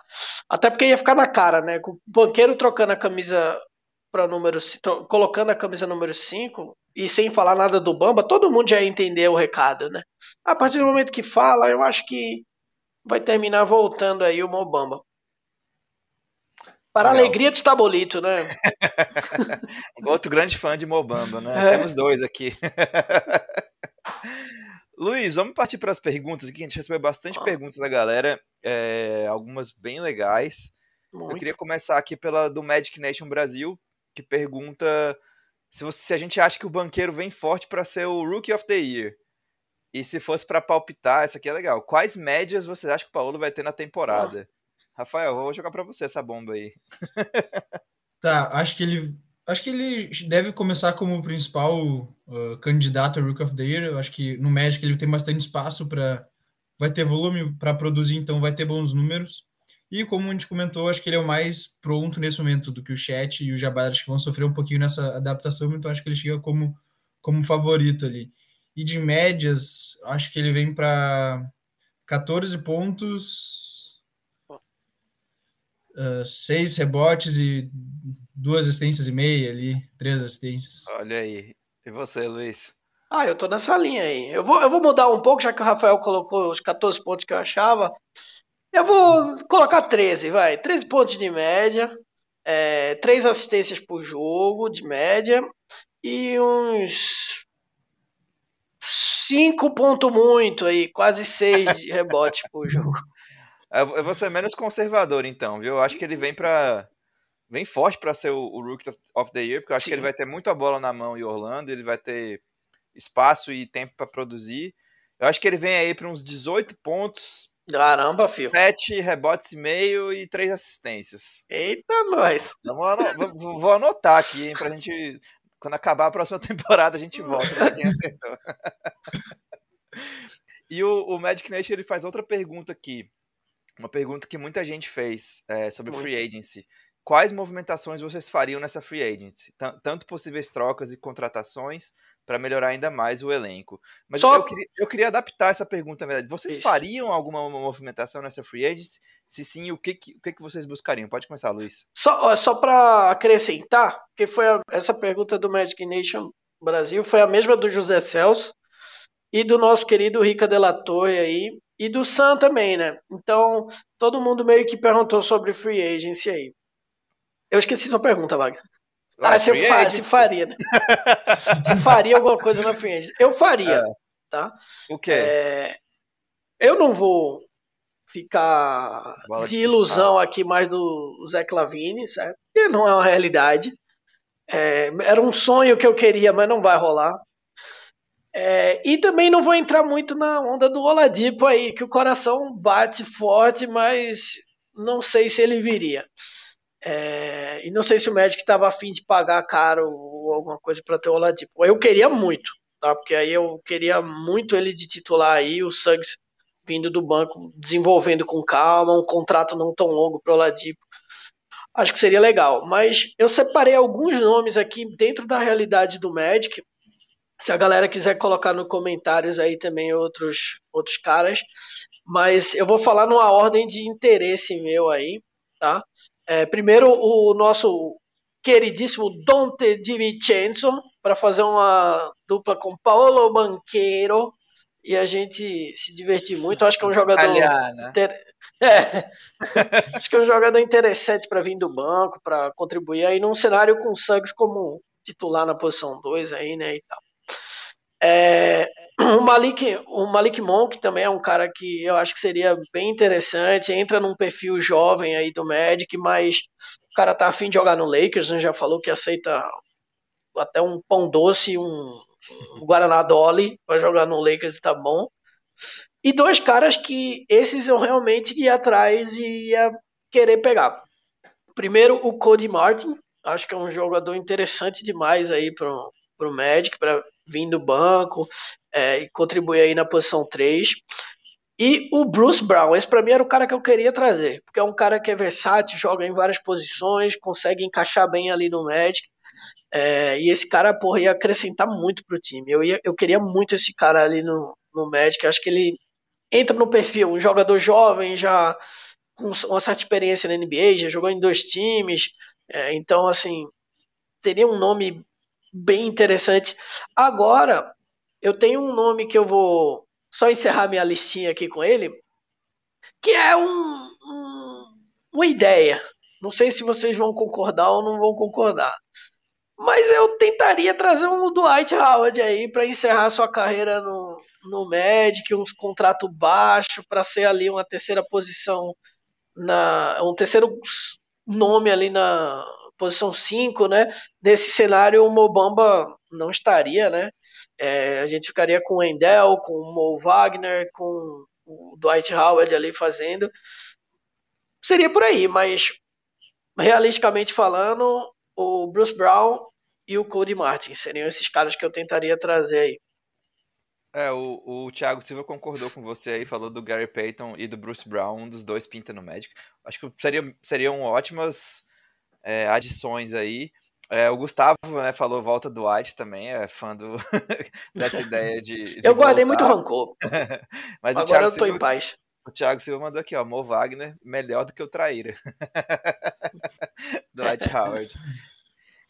Até porque ia ficar na cara, né? Com o banqueiro trocando a camisa para número colocando a camisa número 5 e sem falar nada do Bamba, todo mundo já ia entender o recado, né? A partir do momento que fala, eu acho que vai terminar voltando aí o Mobamba. Para a alegria de Tabolito, né? *laughs* Outro grande fã de Mobamba, né? É. Temos dois aqui. *laughs* Luiz, vamos partir para as perguntas aqui. A gente recebeu bastante ah. perguntas da galera, é, algumas bem legais. Muito. Eu queria começar aqui pela do Magic Nation Brasil, que pergunta se, você, se a gente acha que o banqueiro vem forte para ser o Rookie of the Year. E se fosse para palpitar, essa aqui é legal. Quais médias vocês acham que o Paulo vai ter na temporada? Rafael, vou jogar para você essa bomba aí. tá, acho que ele acho que ele deve começar como principal uh, candidato a Rook of the Year. Eu acho que no Magic ele tem bastante espaço para vai ter volume para produzir, então vai ter bons números. E como a gente comentou, acho que ele é o mais pronto nesse momento do que o Chat e o Jabbar, acho que vão sofrer um pouquinho nessa adaptação, então acho que ele chega como como favorito ali. E de médias, acho que ele vem para 14 pontos, uh, seis rebotes e duas assistências e meia ali, três assistências. Olha aí. E você, Luiz? Ah, eu tô nessa linha aí. Eu vou, eu vou mudar um pouco, já que o Rafael colocou os 14 pontos que eu achava. Eu vou colocar 13, vai. 13 pontos de média, é, 3 assistências por jogo de média e uns 5 pontos muito aí, quase 6 de rebote por *laughs* jogo. Eu vou ser menos conservador, então, viu? Eu acho que ele vem para vem forte para ser o, o, Rookie of the Year, porque eu acho Sim. que ele vai ter muita bola na mão em Orlando, ele vai ter espaço e tempo para produzir. Eu acho que ele vem aí para uns 18 pontos Caramba, filho. Sete rebotes e meio e três assistências. Eita, nós. Vou, vou anotar aqui, hein, pra gente. Quando acabar a próxima *laughs* temporada, a gente volta pra quem acertou. *laughs* e o, o Magic Nation ele faz outra pergunta aqui. Uma pergunta que muita gente fez é, sobre Muito. free agency. Quais movimentações vocês fariam nessa free agency? Tanto possíveis trocas e contratações, para melhorar ainda mais o elenco. Mas Só... eu, queria, eu, queria, adaptar essa pergunta, na verdade. Vocês Isso. fariam alguma movimentação nessa free agency? Se sim, o que, que, o que, que vocês buscariam? Pode começar, Luiz. Só, só para acrescentar, que foi a, essa pergunta do Magic Nation Brasil, foi a mesma do José Celso e do nosso querido Rica Della Torre aí, e do Sam também, né? Então, todo mundo meio que perguntou sobre free agency aí. Eu esqueci sua pergunta, Wagner. Ah, se, fa se faria, né? se faria alguma coisa na frente. Eu faria, é. tá? O quê? É, eu não vou ficar Bola de ilusão aqui mais do Zé Clavini, certo? Porque não é uma realidade. É, era um sonho que eu queria, mas não vai rolar. É, e também não vou entrar muito na onda do Oladipo aí, que o coração bate forte, mas não sei se ele viria. É, e não sei se o Magic estava afim de pagar caro ou alguma coisa para ter o Oladipo. Eu queria muito, tá? Porque aí eu queria muito ele de titular aí, o Suggs vindo do banco, desenvolvendo com calma, um contrato não tão longo para o Oladipo. Acho que seria legal. Mas eu separei alguns nomes aqui dentro da realidade do Magic. Se a galera quiser colocar nos comentários aí também outros, outros caras. Mas eu vou falar numa ordem de interesse meu aí, tá? É, primeiro, o nosso queridíssimo Dante Di Vincenzo, para fazer uma dupla com Paolo Banqueiro e a gente se divertir muito. Acho que é um jogador. Inter... É. *laughs* Acho que é um jogador interessante para vir do banco, para contribuir aí num cenário com o Suggs como titular na posição 2 aí, né? E tal. É, o Malik, o Malik Monk também é um cara que eu acho que seria bem interessante. Entra num perfil jovem aí do Magic, mas o cara tá afim de jogar no Lakers, né? já falou que aceita até um pão doce um, um Guaraná Dolly para jogar no Lakers, tá bom. E dois caras que esses eu realmente ia atrás e ia querer pegar. Primeiro, o Cody Martin, acho que é um jogador interessante demais aí pro, pro Magic, para vir do banco é, e contribuir aí na posição 3. E o Bruce Brown, esse para mim era o cara que eu queria trazer, porque é um cara que é versátil, joga em várias posições, consegue encaixar bem ali no Magic. É, e esse cara, porra, ia acrescentar muito pro time. Eu, ia, eu queria muito esse cara ali no, no Magic. Acho que ele entra no perfil, um jogador jovem, já com uma certa experiência na NBA, já jogou em dois times. É, então, assim, seria um nome bem interessante. Agora, eu tenho um nome que eu vou só encerrar minha listinha aqui com ele, que é um, um, uma ideia. Não sei se vocês vão concordar ou não vão concordar. Mas eu tentaria trazer um Dwight Howard aí para encerrar sua carreira no, no Magic, um contrato baixo para ser ali uma terceira posição na um terceiro nome ali na posição 5, né? Nesse cenário, o Mobamba não estaria, né? É, a gente ficaria com o Endel, com o Mo Wagner, com o Dwight Howard ali fazendo. Seria por aí, mas realisticamente falando, o Bruce Brown e o Cody Martin seriam esses caras que eu tentaria trazer aí. É, o, o Thiago Silva concordou com você aí, falou do Gary Payton e do Bruce Brown, um dos dois pinta no Magic. Acho que seria, seriam ótimas é, adições aí. É, o Gustavo né, falou volta do White também, é fã do, *laughs* dessa ideia de. de eu guardei muito rancor. *laughs* Mas Agora eu Silva, em paz. O Thiago Silva mandou aqui, ó, Mo Wagner, melhor do que o Traíra. *laughs* Dwight Howard.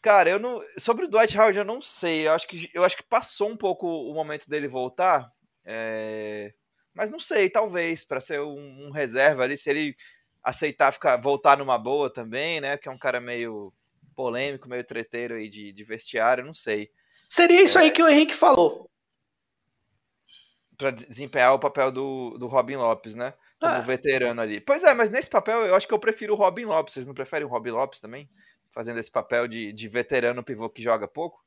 Cara, eu não. Sobre o Dwight Howard, eu não sei. Eu acho que, eu acho que passou um pouco o momento dele voltar. É... Mas não sei, talvez, para ser um, um reserva ali, se ele aceitar ficar, voltar numa boa também, né? Que é um cara meio polêmico, meio treteiro aí de, de vestiário, não sei. Seria isso é, aí que o Henrique falou. Para desempenhar o papel do, do Robin Lopes, né? Como ah. veterano ali. Pois é, mas nesse papel eu acho que eu prefiro o Robin Lopes. Vocês não preferem o Robin Lopes também? Fazendo esse papel de, de veterano pivô que joga pouco?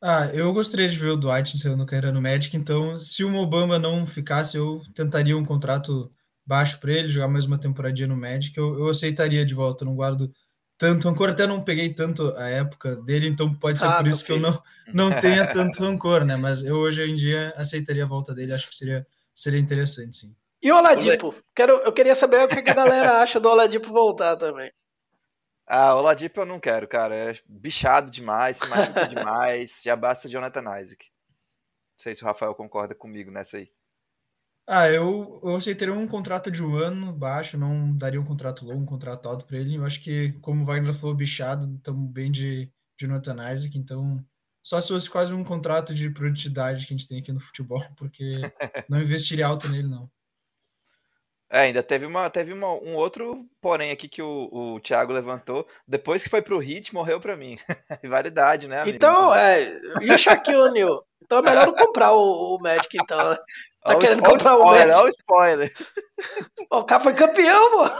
Ah, eu gostaria de ver o Dwight encerrando carreira no Magic, então se o Mobamba não ficasse, eu tentaria um contrato baixo para ele, jogar mais uma temporadinha no Magic, eu, eu aceitaria de volta, não guardo tanto rancor, até não peguei tanto a época dele, então pode ser ah, por isso filho. que eu não, não tenha tanto rancor, né? Mas eu hoje em dia aceitaria a volta dele, acho que seria, seria interessante, sim. E o Oladipo? Quero, eu queria saber o que a galera *laughs* acha do Oladipo voltar também. Ah, o Oladipo eu não quero, cara. É bichado demais, se machuca *laughs* demais. Já basta Jonathan Isaac. Não sei se o Rafael concorda comigo nessa aí. Ah, eu, eu aceitaria um contrato de um ano baixo, não daria um contrato longo, um contrato alto para ele. Eu acho que, como o Wagner falou, bichado, estamos bem de, de Jonathan Isaac, então só se fosse quase um contrato de produtividade que a gente tem aqui no futebol, *laughs* porque *laughs* não investiria alto nele, não. É, ainda teve, uma, teve uma, um outro porém aqui que o, o Thiago levantou. Depois que foi pro Hit, morreu pra mim. *laughs* Rivalidade, né? Amigo? Então, é. E o Shaquille O'Neal? Então é melhor não comprar o, o Magic, então, Tá querendo comprar o Magic? Olha o spoiler. *laughs* O cara foi campeão, mano.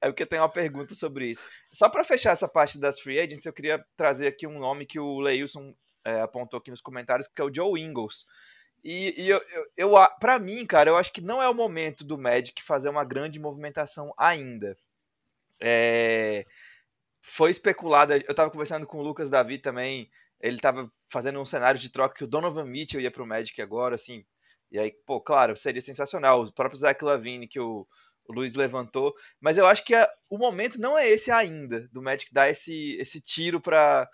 É porque tem uma pergunta sobre isso. Só para fechar essa parte das free agents, eu queria trazer aqui um nome que o Leilson é, apontou aqui nos comentários, que é o Joe Ingles. E, e eu, eu, eu para mim, cara, eu acho que não é o momento do Magic fazer uma grande movimentação ainda. É, foi especulado, eu tava conversando com o Lucas Davi também, ele tava fazendo um cenário de troca que o Donovan Mitchell ia pro Magic agora, assim, e aí, pô, claro, seria sensacional, os próprios Zach Lavine que o, o Luiz levantou, mas eu acho que a, o momento não é esse ainda, do Magic dar esse, esse tiro para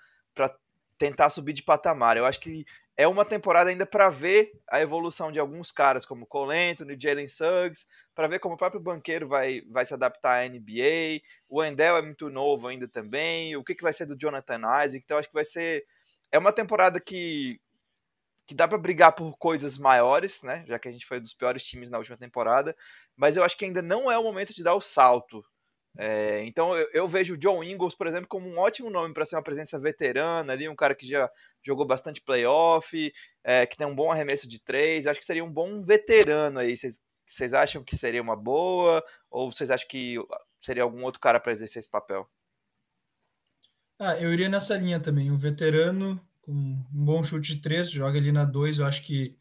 tentar subir de patamar. Eu acho que é uma temporada ainda para ver a evolução de alguns caras, como Cole Anthony, Jalen Suggs, para ver como o próprio banqueiro vai, vai se adaptar à NBA. O Wendell é muito novo ainda também. O que, que vai ser do Jonathan Isaac? Então, acho que vai ser. É uma temporada que, que dá para brigar por coisas maiores, né? Já que a gente foi dos piores times na última temporada. Mas eu acho que ainda não é o momento de dar o salto. É, então eu, eu, vejo o John Ingles, por exemplo, como um ótimo nome para ser uma presença veterana ali, um cara que já jogou bastante playoff, é, que tem um bom arremesso de três. Acho que seria um bom veterano aí. Vocês acham que seria uma boa? Ou vocês acham que seria algum outro cara para exercer esse papel? Ah, eu iria nessa linha também. Um veterano com um bom chute de três, joga ali na dois. Eu acho que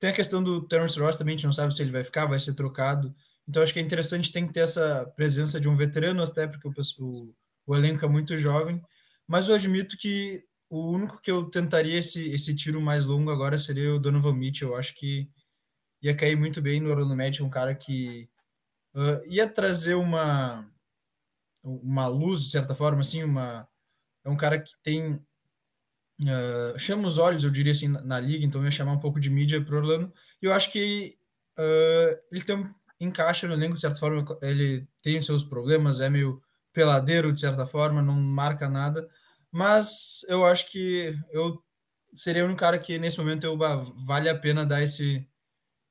tem a questão do Terence Ross também, a gente não sabe se ele vai ficar, vai ser trocado. Então acho que é interessante tem que ter essa presença de um veterano, até porque o, o, o elenco é muito jovem. Mas eu admito que o único que eu tentaria esse, esse tiro mais longo agora seria o Donovan Mitchell. Eu acho que ia cair muito bem no Orlando Magic, um cara que uh, ia trazer uma uma luz de certa forma, assim, uma é um cara que tem uh, chama os olhos, eu diria assim, na, na, liga, então ia chamar um pouco de mídia para Orlando. E eu acho que uh, ele tem um encaixa no elenco de certa forma, ele tem seus problemas, é meio peladeiro de certa forma, não marca nada mas eu acho que eu seria um cara que nesse momento eu, vale a pena dar esse,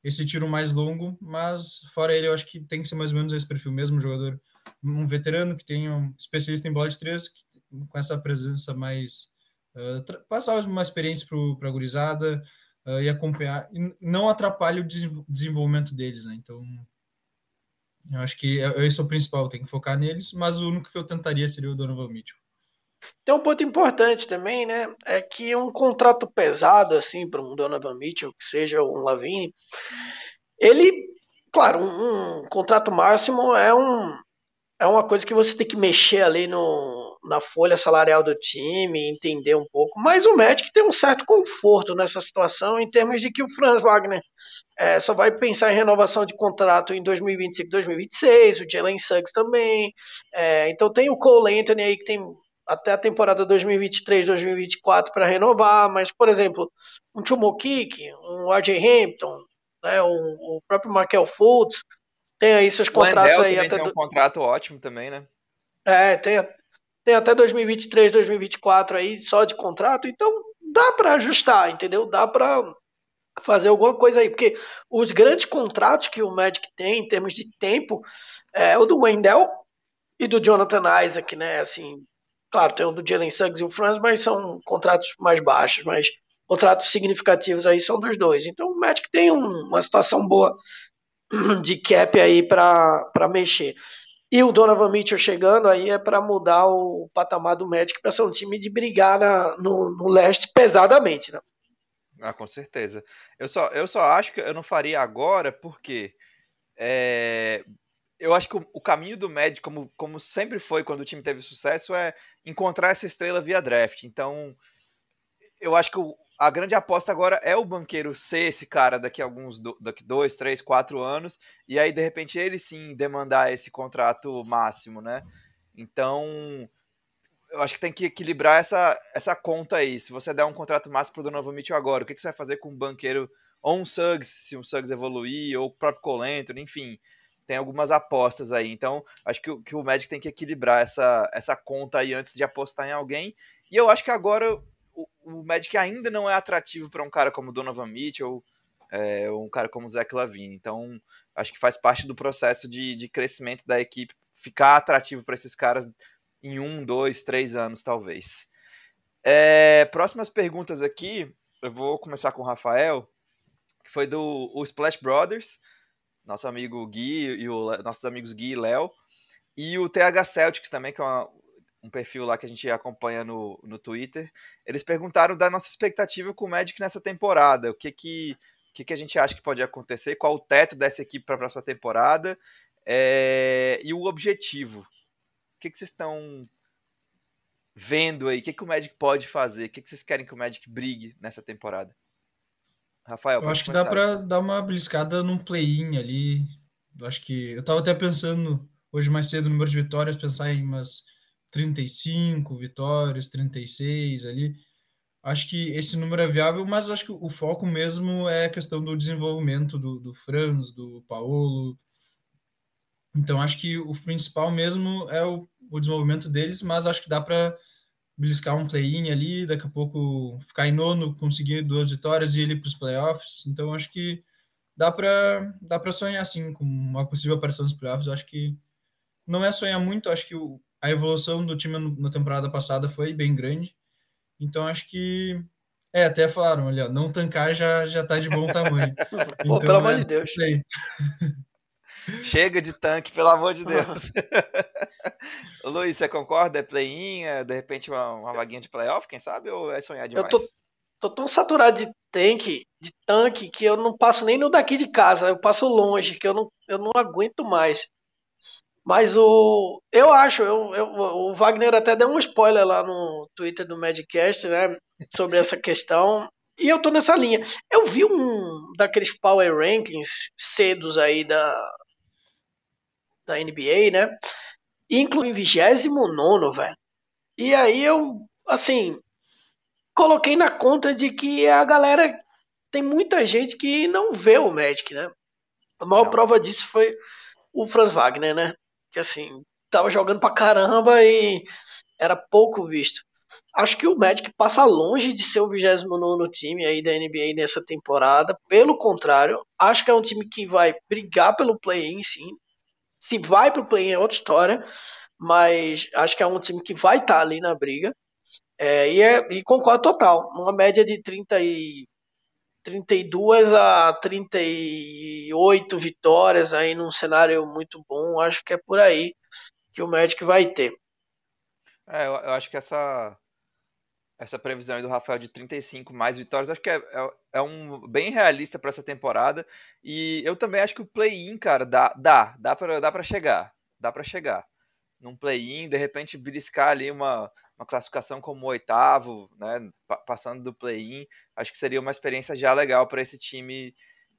esse tiro mais longo, mas fora ele eu acho que tem que ser mais ou menos esse perfil mesmo, um jogador, um veterano que tenha um especialista em bola de três, que, com essa presença mais uh, passar uma experiência para a gurizada uh, e acompanhar, e não atrapalhe o desenvolvimento deles, né? Então eu acho que é, esse é o principal, tem que focar neles, mas o único que eu tentaria seria o Donovan Mitchell. Tem um ponto importante também, né? É que um contrato pesado, assim, para um Donovan Mitchell, que seja um Lavine, ele, claro, um, um, contrato máximo é um é uma coisa que você tem que mexer ali no, na folha salarial do time, entender um pouco. Mas o Magic tem um certo conforto nessa situação, em termos de que o Franz Wagner é, só vai pensar em renovação de contrato em 2025, 2026, o Jalen Suggs também. É, então tem o Cole Anthony aí que tem até a temporada 2023-2024 para renovar, mas, por exemplo, um Chumokik, um RJ Hampton, né, um, o próprio Markel Fultz, tem aí seus contratos aí até. Tem um do... contrato ótimo também, né? É, tem, tem até 2023, 2024 aí só de contrato, então dá para ajustar, entendeu? Dá para fazer alguma coisa aí, porque os grandes contratos que o Magic tem em termos de tempo é o do Wendell e do Jonathan Isaac, né? Assim, Claro, tem o do Jalen Suggs e o Franz, mas são contratos mais baixos, mas contratos significativos aí são dos dois. Então o Magic tem um, uma situação boa de cap aí para mexer. E o Donovan Mitchell chegando aí é para mudar o patamar do Magic para ser um time de brigar na, no, no leste pesadamente, né? Ah, com certeza. Eu só, eu só acho que eu não faria agora porque é, eu acho que o, o, caminho do Magic, como, como sempre foi quando o time teve sucesso, é encontrar essa estrela via draft. Então, eu acho que o, a grande aposta agora é o banqueiro ser esse cara daqui a alguns daqui dois, três, quatro anos, e aí de repente ele sim demandar esse contrato máximo, né? Então eu acho que tem que equilibrar essa, essa conta aí. Se você der um contrato máximo pro Donovan Mitchell agora, o que, que você vai fazer com um banqueiro ou um Suggs, se um Suggs evoluir, ou o próprio Colentro, enfim. Tem algumas apostas aí. Então, acho que, que o Magic tem que equilibrar essa, essa conta aí antes de apostar em alguém. E eu acho que agora o, o Magic ainda não é atrativo para um cara como Donovan Mitchell é, ou um cara como Zach Lavine. Então, acho que faz parte do processo de, de crescimento da equipe ficar atrativo para esses caras em um, dois, três anos, talvez. É, próximas perguntas aqui, eu vou começar com o Rafael, que foi do o Splash Brothers, nosso amigo Gui e o, nossos amigos Gui e Léo, e o TH Celtics também, que é uma, um perfil lá que a gente acompanha no, no Twitter, eles perguntaram da nossa expectativa com o Magic nessa temporada. O que que, que, que a gente acha que pode acontecer, qual o teto dessa equipe para a próxima temporada é, e o objetivo. O que, que vocês estão vendo aí? O que, que o Magic pode fazer? O que, que vocês querem que o Magic brigue nessa temporada? Rafael, eu acho que dá para dar uma bliscada num play-in ali. Eu acho que eu estava até pensando hoje mais cedo no número de vitórias, pensar em umas 35 vitórias, 36 ali. Acho que esse número é viável, mas acho que o foco mesmo é a questão do desenvolvimento do, do Franz, do Paulo. Então acho que o principal mesmo é o, o desenvolvimento deles, mas acho que dá para beliscar um play-in ali, daqui a pouco ficar em nono, conseguir duas vitórias e ir para os playoffs. Então acho que dá para dá para sonhar assim com uma possível aparição nos playoffs. Acho que não é sonhar muito, acho que o, a evolução do time na temporada passada foi bem grande. Então acho que. É, até falaram, olha, não tancar já, já tá de bom tamanho. *laughs* Pô, pelo amor é, de Deus. Chega de tanque, pelo amor de Deus. *laughs* Luiz, você concorda? É play-in? É, de repente uma, uma vaguinha de playoff, quem sabe? Ou é sonhar demais? Eu tô, tô tão saturado de tanque, de tanque, que eu não passo nem no daqui de casa. Eu passo longe, que eu não, eu não aguento mais. Mas o. Eu acho, eu, eu, o Wagner até deu um spoiler lá no Twitter do Madcast, né? Sobre essa questão. E eu tô nessa linha. Eu vi um daqueles Power Rankings cedos aí da, da NBA, né? Incluindo em 29, velho. E aí eu, assim, coloquei na conta de que a galera. Tem muita gente que não vê o Magic, né? A maior não. prova disso foi o Franz Wagner, né? Que assim, tava jogando pra caramba e era pouco visto. Acho que o Magic passa longe de ser o 29 time aí da NBA nessa temporada. Pelo contrário, acho que é um time que vai brigar pelo play-in, sim. Se vai pro play-in é outra história, mas acho que é um time que vai estar tá ali na briga. É, e, é, e concordo total. Uma média de 30 e 32 a 38 vitórias aí num cenário muito bom. Acho que é por aí que o Magic vai ter. É, eu, eu acho que essa essa previsão do Rafael de 35 mais vitórias, acho que é, é, é um bem realista para essa temporada. E eu também acho que o play-in, cara, dá, dá, dá para dá chegar, dá para chegar. Num play-in, de repente beliscar ali uma uma classificação como oitavo, né, passando do play-in, acho que seria uma experiência já legal para esse time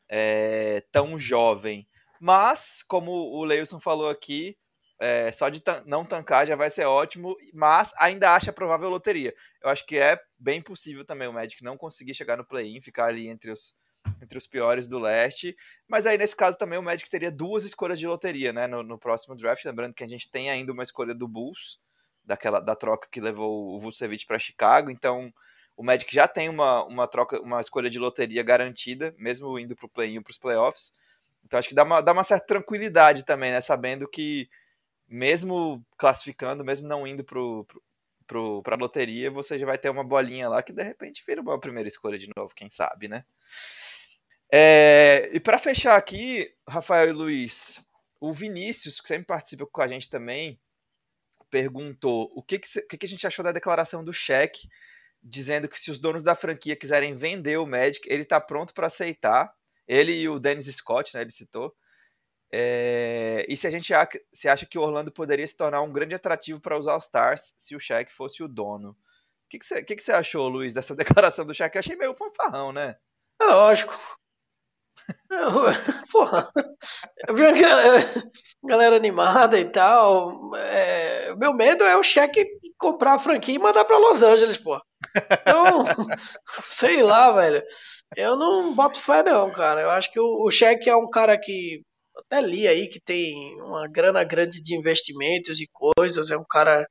é, tão jovem. Mas, como o Leilson falou aqui, é, só de não tancar já vai ser ótimo, mas ainda acha provável loteria. Eu acho que é bem possível também o Magic não conseguir chegar no play-in, ficar ali entre os, entre os piores do leste. Mas aí, nesse caso, também o Magic teria duas escolhas de loteria né, no, no próximo draft. Lembrando que a gente tem ainda uma escolha do Bulls daquela da troca que levou o Vucevic para Chicago. Então, o Magic já tem uma, uma troca, uma escolha de loteria garantida, mesmo indo para o play-in para os playoffs. Então, acho que dá uma, dá uma certa tranquilidade também, né? Sabendo que, mesmo classificando, mesmo não indo para a loteria, você já vai ter uma bolinha lá que de repente vira uma primeira escolha de novo, quem sabe, né? É, e para fechar aqui, Rafael e Luiz, o Vinícius, que sempre participa com a gente também, perguntou o que, que, que, que a gente achou da declaração do cheque, dizendo que se os donos da franquia quiserem vender o Magic, ele está pronto para aceitar. Ele e o Dennis Scott, né, ele citou. É, e se a gente se acha que o Orlando poderia se tornar um grande atrativo para os All-Stars se o Shaq fosse o dono. O que, que, você, que, que achou, Luiz, dessa *laughs* declaração do Shaq? Eu achei meio fanfarrão, né? É lógico. *laughs* Porra, *laughs* galera animada e tal. É, meu medo é o cheque comprar a franquia e mandar para Los Angeles, pô. Então, *laughs* sei lá, velho. Eu não boto fé, não, cara. Eu acho que o, o cheque é um cara que até li aí que tem uma grana grande de investimentos e coisas, é um cara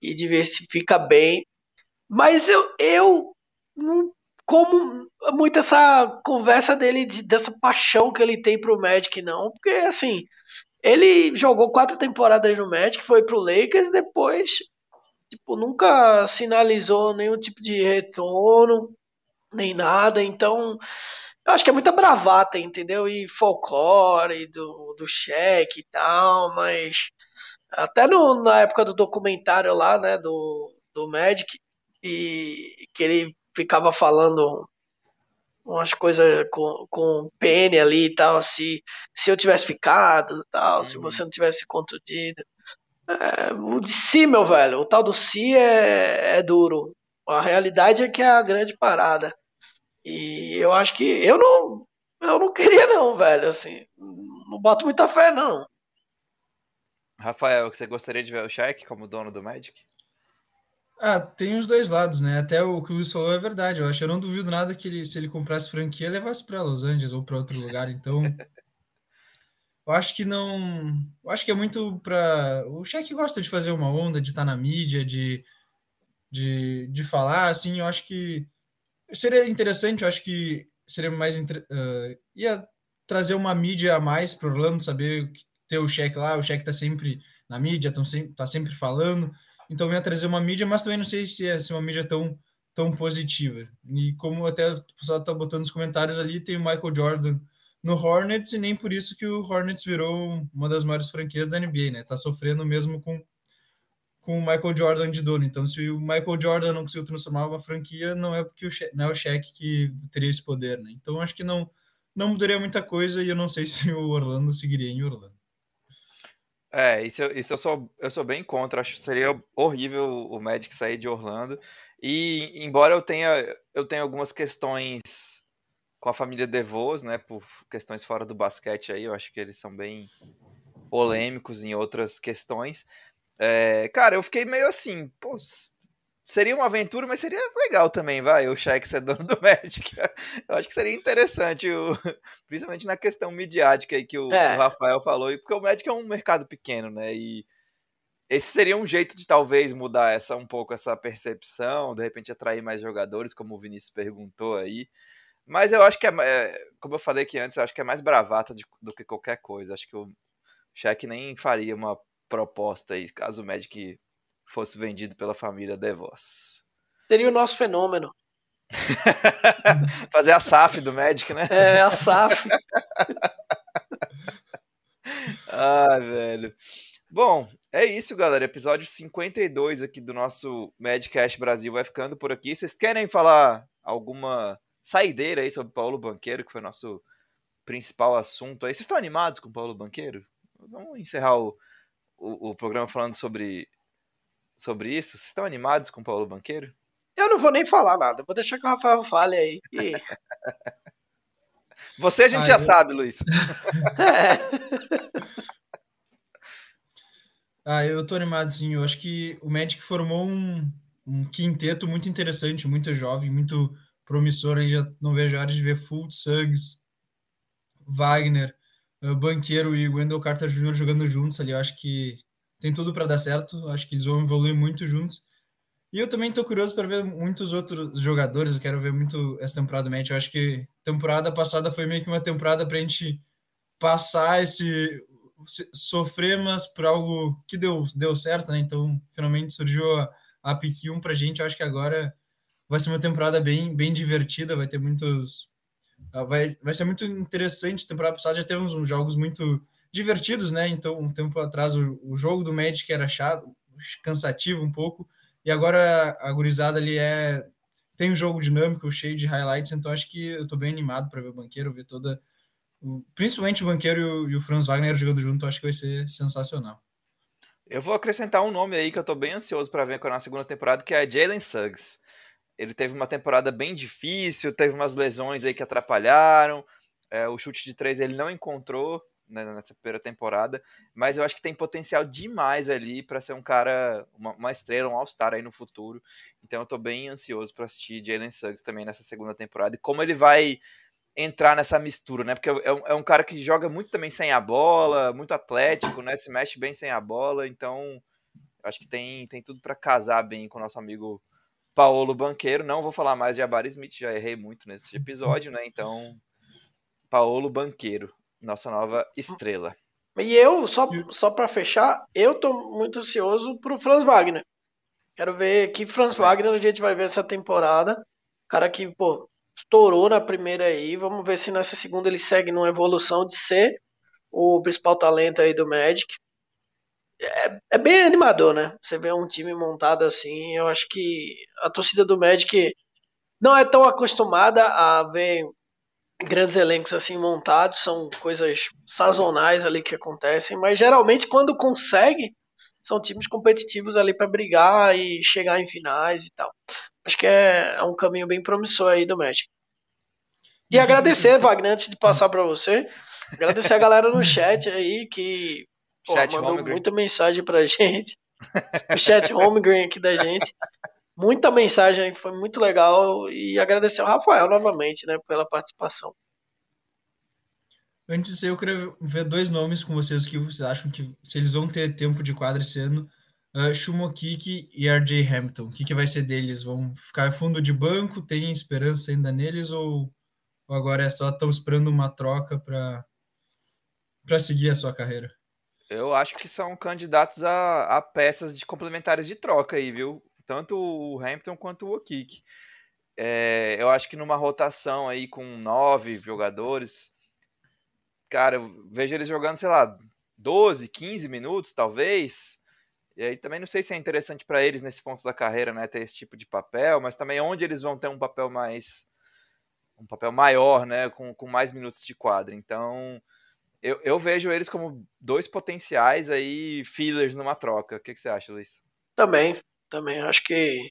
que diversifica bem. Mas eu, eu não como muito essa conversa dele, de, dessa paixão que ele tem pro Magic, não. Porque, assim, ele jogou quatro temporadas no Magic, foi pro Lakers, depois, tipo, nunca sinalizou nenhum tipo de retorno, nem nada. Então, eu acho que é muita bravata, entendeu? E folclore do, do cheque e tal, mas até no, na época do documentário lá, né, do, do Magic, e que ele ficava falando umas coisas com, com Penny ali e tal, se, se eu tivesse ficado tal, uhum. se você não tivesse contundido. É, o de si, meu velho, o tal do si é, é duro. A realidade é que é a grande parada. E eu acho que eu não eu não queria não, velho, assim, não boto muita fé não. Rafael, você gostaria de ver o Shaq como dono do Magic? Ah, tem os dois lados, né? Até o que o Luiz falou é verdade. Eu acho, eu não duvido nada que ele, se ele comprasse franquia, levasse para Los Angeles ou para outro lugar. Então, *laughs* eu acho que não, eu acho que é muito para o Shaq gosta de fazer uma onda, de estar na mídia, de de, de falar, assim, eu acho que seria interessante, eu acho que seria mais. Uh, ia trazer uma mídia a mais para Orlando, saber ter o cheque lá, o cheque tá sempre na mídia, tão sempre, tá sempre falando. Então ia trazer uma mídia, mas também não sei se é uma mídia tão, tão positiva. E como até o pessoal tá botando nos comentários ali, tem o Michael Jordan no Hornets, e nem por isso que o Hornets virou uma das maiores franquias da NBA, né? Tá sofrendo mesmo com com o Michael Jordan de dono. Então, se o Michael Jordan não conseguiu transformar uma franquia, não é porque o não é o Shaq que teria esse poder, né? Então, acho que não não mudaria muita coisa e eu não sei *laughs* se o Orlando seguiria em Orlando. É, isso, isso eu sou eu sou bem contra. Acho que seria horrível o Magic sair de Orlando. E embora eu tenha eu tenha algumas questões com a família DeVos, né, por questões fora do basquete aí, eu acho que eles são bem polêmicos em outras questões. É, cara, eu fiquei meio assim, pô, seria uma aventura, mas seria legal também, vai, o Shaq ser dono do *laughs* Magic. Eu acho que seria interessante, o, *laughs* principalmente na questão midiática aí que o, é. o, Rafael falou, porque o Magic é um mercado pequeno, né, e esse seria um jeito de talvez mudar essa um pouco essa percepção, de repente atrair mais jogadores, como o Vinícius perguntou aí. Mas eu acho que é, é como eu falei aqui antes, eu acho que é mais bravata de, do que qualquer coisa. Acho que o Shaq nem faria uma proposta aí, caso o Magic fosse vendido pela família DeVos. Seria o nosso fenômeno. *laughs* Fazer a SAF do Magic, né? É, a SAF. ah, *laughs* velho. Bom, é isso, galera. Episódio 52 aqui do nosso Madcast Brasil vai ficando por aqui. Vocês querem falar alguma saideira aí sobre Paulo Banqueiro, que foi nosso principal assunto aí? Vocês estão animados com o Paulo Banqueiro? Vamos encerrar o, o, o programa falando sobre, sobre isso. Vocês estão animados com o Paulo Banqueiro? Eu não vou nem falar nada, vou deixar que o Rafael fale aí. E... *laughs* Você a gente já eu... sabe, Luiz. é. *laughs* Ah, eu tô animado sim. Eu acho que o Magic formou um, um quinteto muito interessante, muito jovem, muito promissor. Aí já não vejo a hora de ver Fultz, Suggs, Wagner, Banqueiro e Wendell Carter Jr. jogando juntos ali. Eu acho que tem tudo para dar certo. Acho que eles vão evoluir muito juntos. E eu também estou curioso para ver muitos outros jogadores. Eu quero ver muito essa temporada do Match. Eu acho que temporada passada foi meio que uma temporada para a gente passar esse sofrer, mas por algo que deu, deu certo, né? Então, finalmente surgiu a, a pick 1 pra gente. Eu acho que agora vai ser uma temporada bem, bem divertida, vai ter muitos ah, vai, vai ser muito interessante. A temporada passada já teve uns jogos muito divertidos, né? Então, um tempo atrás o, o jogo do Magic era chato, cansativo um pouco, e agora a gurizada ali é tem um jogo dinâmico, cheio de highlights, então acho que eu tô bem animado para ver o Banqueiro, ver toda principalmente o Banqueiro e o, e o Franz Wagner jogando junto, acho que vai ser sensacional. Eu vou acrescentar um nome aí que eu tô bem ansioso para ver na segunda temporada, que é Jalen Suggs. Ele teve uma temporada bem difícil, teve umas lesões aí que atrapalharam. É, o chute de três ele não encontrou né, nessa primeira temporada, mas eu acho que tem potencial demais ali para ser um cara, uma, uma estrela, um All-Star aí no futuro. Então eu tô bem ansioso para assistir Jalen Suggs também nessa segunda temporada e como ele vai entrar nessa mistura, né? Porque é um, é um, cara que joga muito também sem a bola, muito atlético, né? Se mexe bem sem a bola, então acho que tem, tem tudo para casar bem com o nosso amigo Paulo Banqueiro. Não vou falar mais de Abari Smith, já errei muito nesse episódio, né? Então, Paulo Banqueiro, nossa nova estrela. E eu, só, só para fechar, eu tô muito ansioso pro Franz Wagner. Quero ver que Franz é. Wagner a gente vai ver essa temporada. Cara que, pô, estourou na primeira aí. Vamos ver se nessa segunda ele segue numa evolução de ser o principal talento aí do Magic. É, é, bem animador, né? Você vê um time montado assim. Eu acho que a torcida do Magic não é tão acostumada a ver grandes elencos assim montados. São coisas sazonais ali que acontecem, mas geralmente quando consegue são times competitivos ali para brigar e chegar em finais e tal. Acho que é, é um caminho bem promissor aí do Magic. E agradecer, Wagner, antes de passar para você, agradecer a galera no chat aí que pô, chat mandou muita mensagem pra *laughs* gente. O chat Homegreen aqui da gente. Muita mensagem, foi muito legal. E agradecer ao Rafael novamente, né, pela participação. Antes eu queria ver dois nomes com vocês que vocês acham que se eles vão ter tempo de quadra esse ano. Uh, Shumokiki e RJ Hamilton. O que, que vai ser deles? Vão ficar fundo de banco? Tem esperança ainda neles? Ou, ou agora é só estão esperando uma troca para seguir a sua carreira? Eu acho que são candidatos a, a peças de complementares de troca aí, viu? Tanto o Hamilton quanto o Okiki. É, eu acho que numa rotação aí com nove jogadores, cara, eu vejo eles jogando, sei lá, 12, 15 minutos, talvez. E aí também não sei se é interessante para eles nesse ponto da carreira, né, ter esse tipo de papel, mas também onde eles vão ter um papel mais um papel maior, né, com, com mais minutos de quadra. Então, eu, eu vejo eles como dois potenciais aí fillers numa troca. O que, que você acha, Luiz? Também, também. Acho que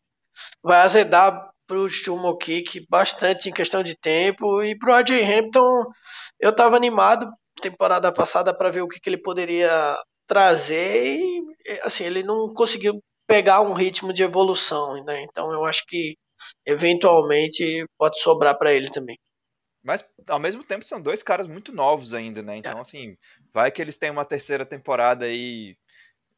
vai azedar pro Stumo Kick bastante em questão de tempo e pro AJ Hampton eu estava animado temporada passada para ver o que, que ele poderia trazer e assim ele não conseguiu pegar um ritmo de evolução, né? Então eu acho que eventualmente pode sobrar para ele também. Mas ao mesmo tempo são dois caras muito novos ainda, né? Então, é. assim, vai que eles têm uma terceira temporada aí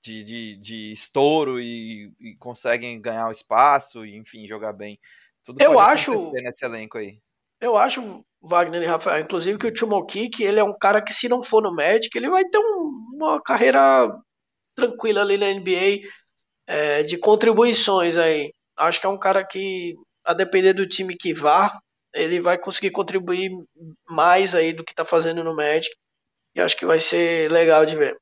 de, de, de estouro e, e, conseguem ganhar o espaço e, enfim, jogar bem. Tudo eu acho nesse elenco aí. Eu acho, Wagner e Rafael, inclusive, que o Timo Kik, ele é um cara que, se não for no Magic, ele vai ter um, uma carreira tranquila ali na NBA é, de contribuições aí. Acho que é um cara que, a depender do time que vá, ele vai conseguir contribuir mais aí do que está fazendo no Magic. E acho que vai ser legal de ver.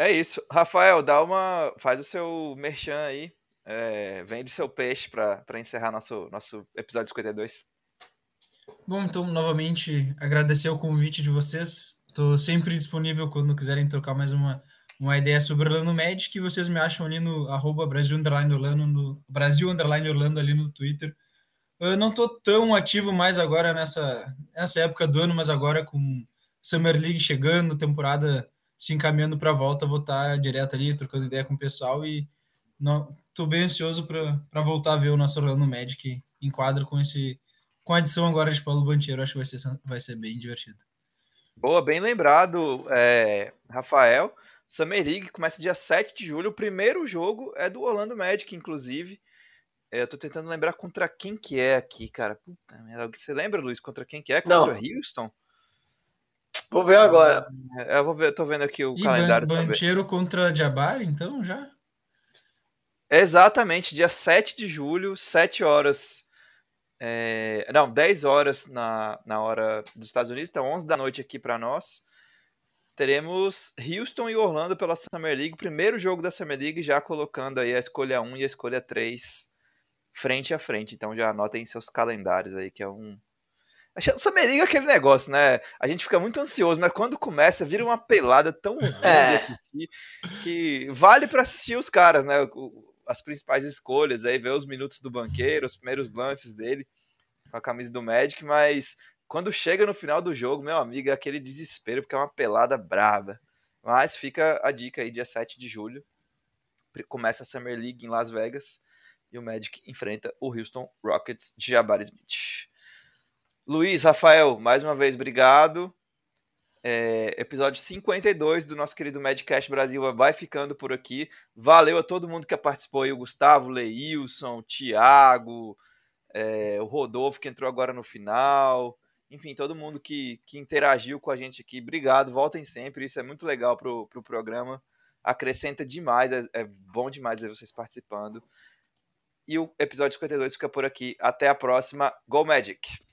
É isso. Rafael, dá uma. Faz o seu merchan aí. É, vende seu peixe para encerrar nosso, nosso episódio 52. Bom, então, novamente, agradecer o convite de vocês. Estou sempre disponível quando quiserem trocar mais uma, uma ideia sobre Orlando Magic, que vocês me acham ali no arroba Brasil Underline Orlando, no Brasil Underline Orlando ali no Twitter. Eu não estou tão ativo mais agora nessa, nessa época do ano, mas agora com Summer League chegando, temporada se encaminhando para a volta, vou estar direto ali, trocando ideia com o pessoal e estou bem ansioso para voltar a ver o nosso Orlando Magic em quadro com esse com a adição agora de Paulo Bancheiro, acho que vai ser, vai ser bem divertido. Boa, bem lembrado, é, Rafael. Summer League começa dia 7 de julho. O primeiro jogo é do Orlando Magic, inclusive. É, eu tô tentando lembrar contra quem que é aqui, cara. Puta merda. Você lembra, Luiz, contra quem que é? Contra Não. Houston? Vou ver agora. É, eu vou ver, tô vendo aqui o e calendário ban Bancheiro contra Jabari, então, já? Exatamente, dia 7 de julho, 7 horas. É, não, 10 horas na, na hora dos Estados Unidos, então 11 da noite aqui para nós. teremos Houston e Orlando pela Summer League, primeiro jogo da Summer League, já colocando aí a escolha 1 e a escolha 3 frente a frente. Então já anotem seus calendários aí, que é um. A Summer League é aquele negócio, né? A gente fica muito ansioso, mas quando começa, vira uma pelada tão ruim é. de assistir que vale para assistir os caras, né? As principais escolhas, aí ver os minutos do banqueiro, os primeiros lances dele com a camisa do Magic, mas quando chega no final do jogo, meu amigo, é aquele desespero, porque é uma pelada brava. Mas fica a dica aí, dia 7 de julho. Começa a Summer League em Las Vegas e o Magic enfrenta o Houston Rockets de Jabari Smith. Luiz, Rafael, mais uma vez, obrigado. É, episódio 52 do nosso querido Madcast Brasil vai ficando por aqui. Valeu a todo mundo que participou aí, o Gustavo, Leilson, Thiago, é, o Rodolfo que entrou agora no final, enfim, todo mundo que, que interagiu com a gente aqui, obrigado, voltem sempre, isso é muito legal pro, pro programa, acrescenta demais, é, é bom demais ver vocês participando. E o episódio 52 fica por aqui. Até a próxima. Go Magic!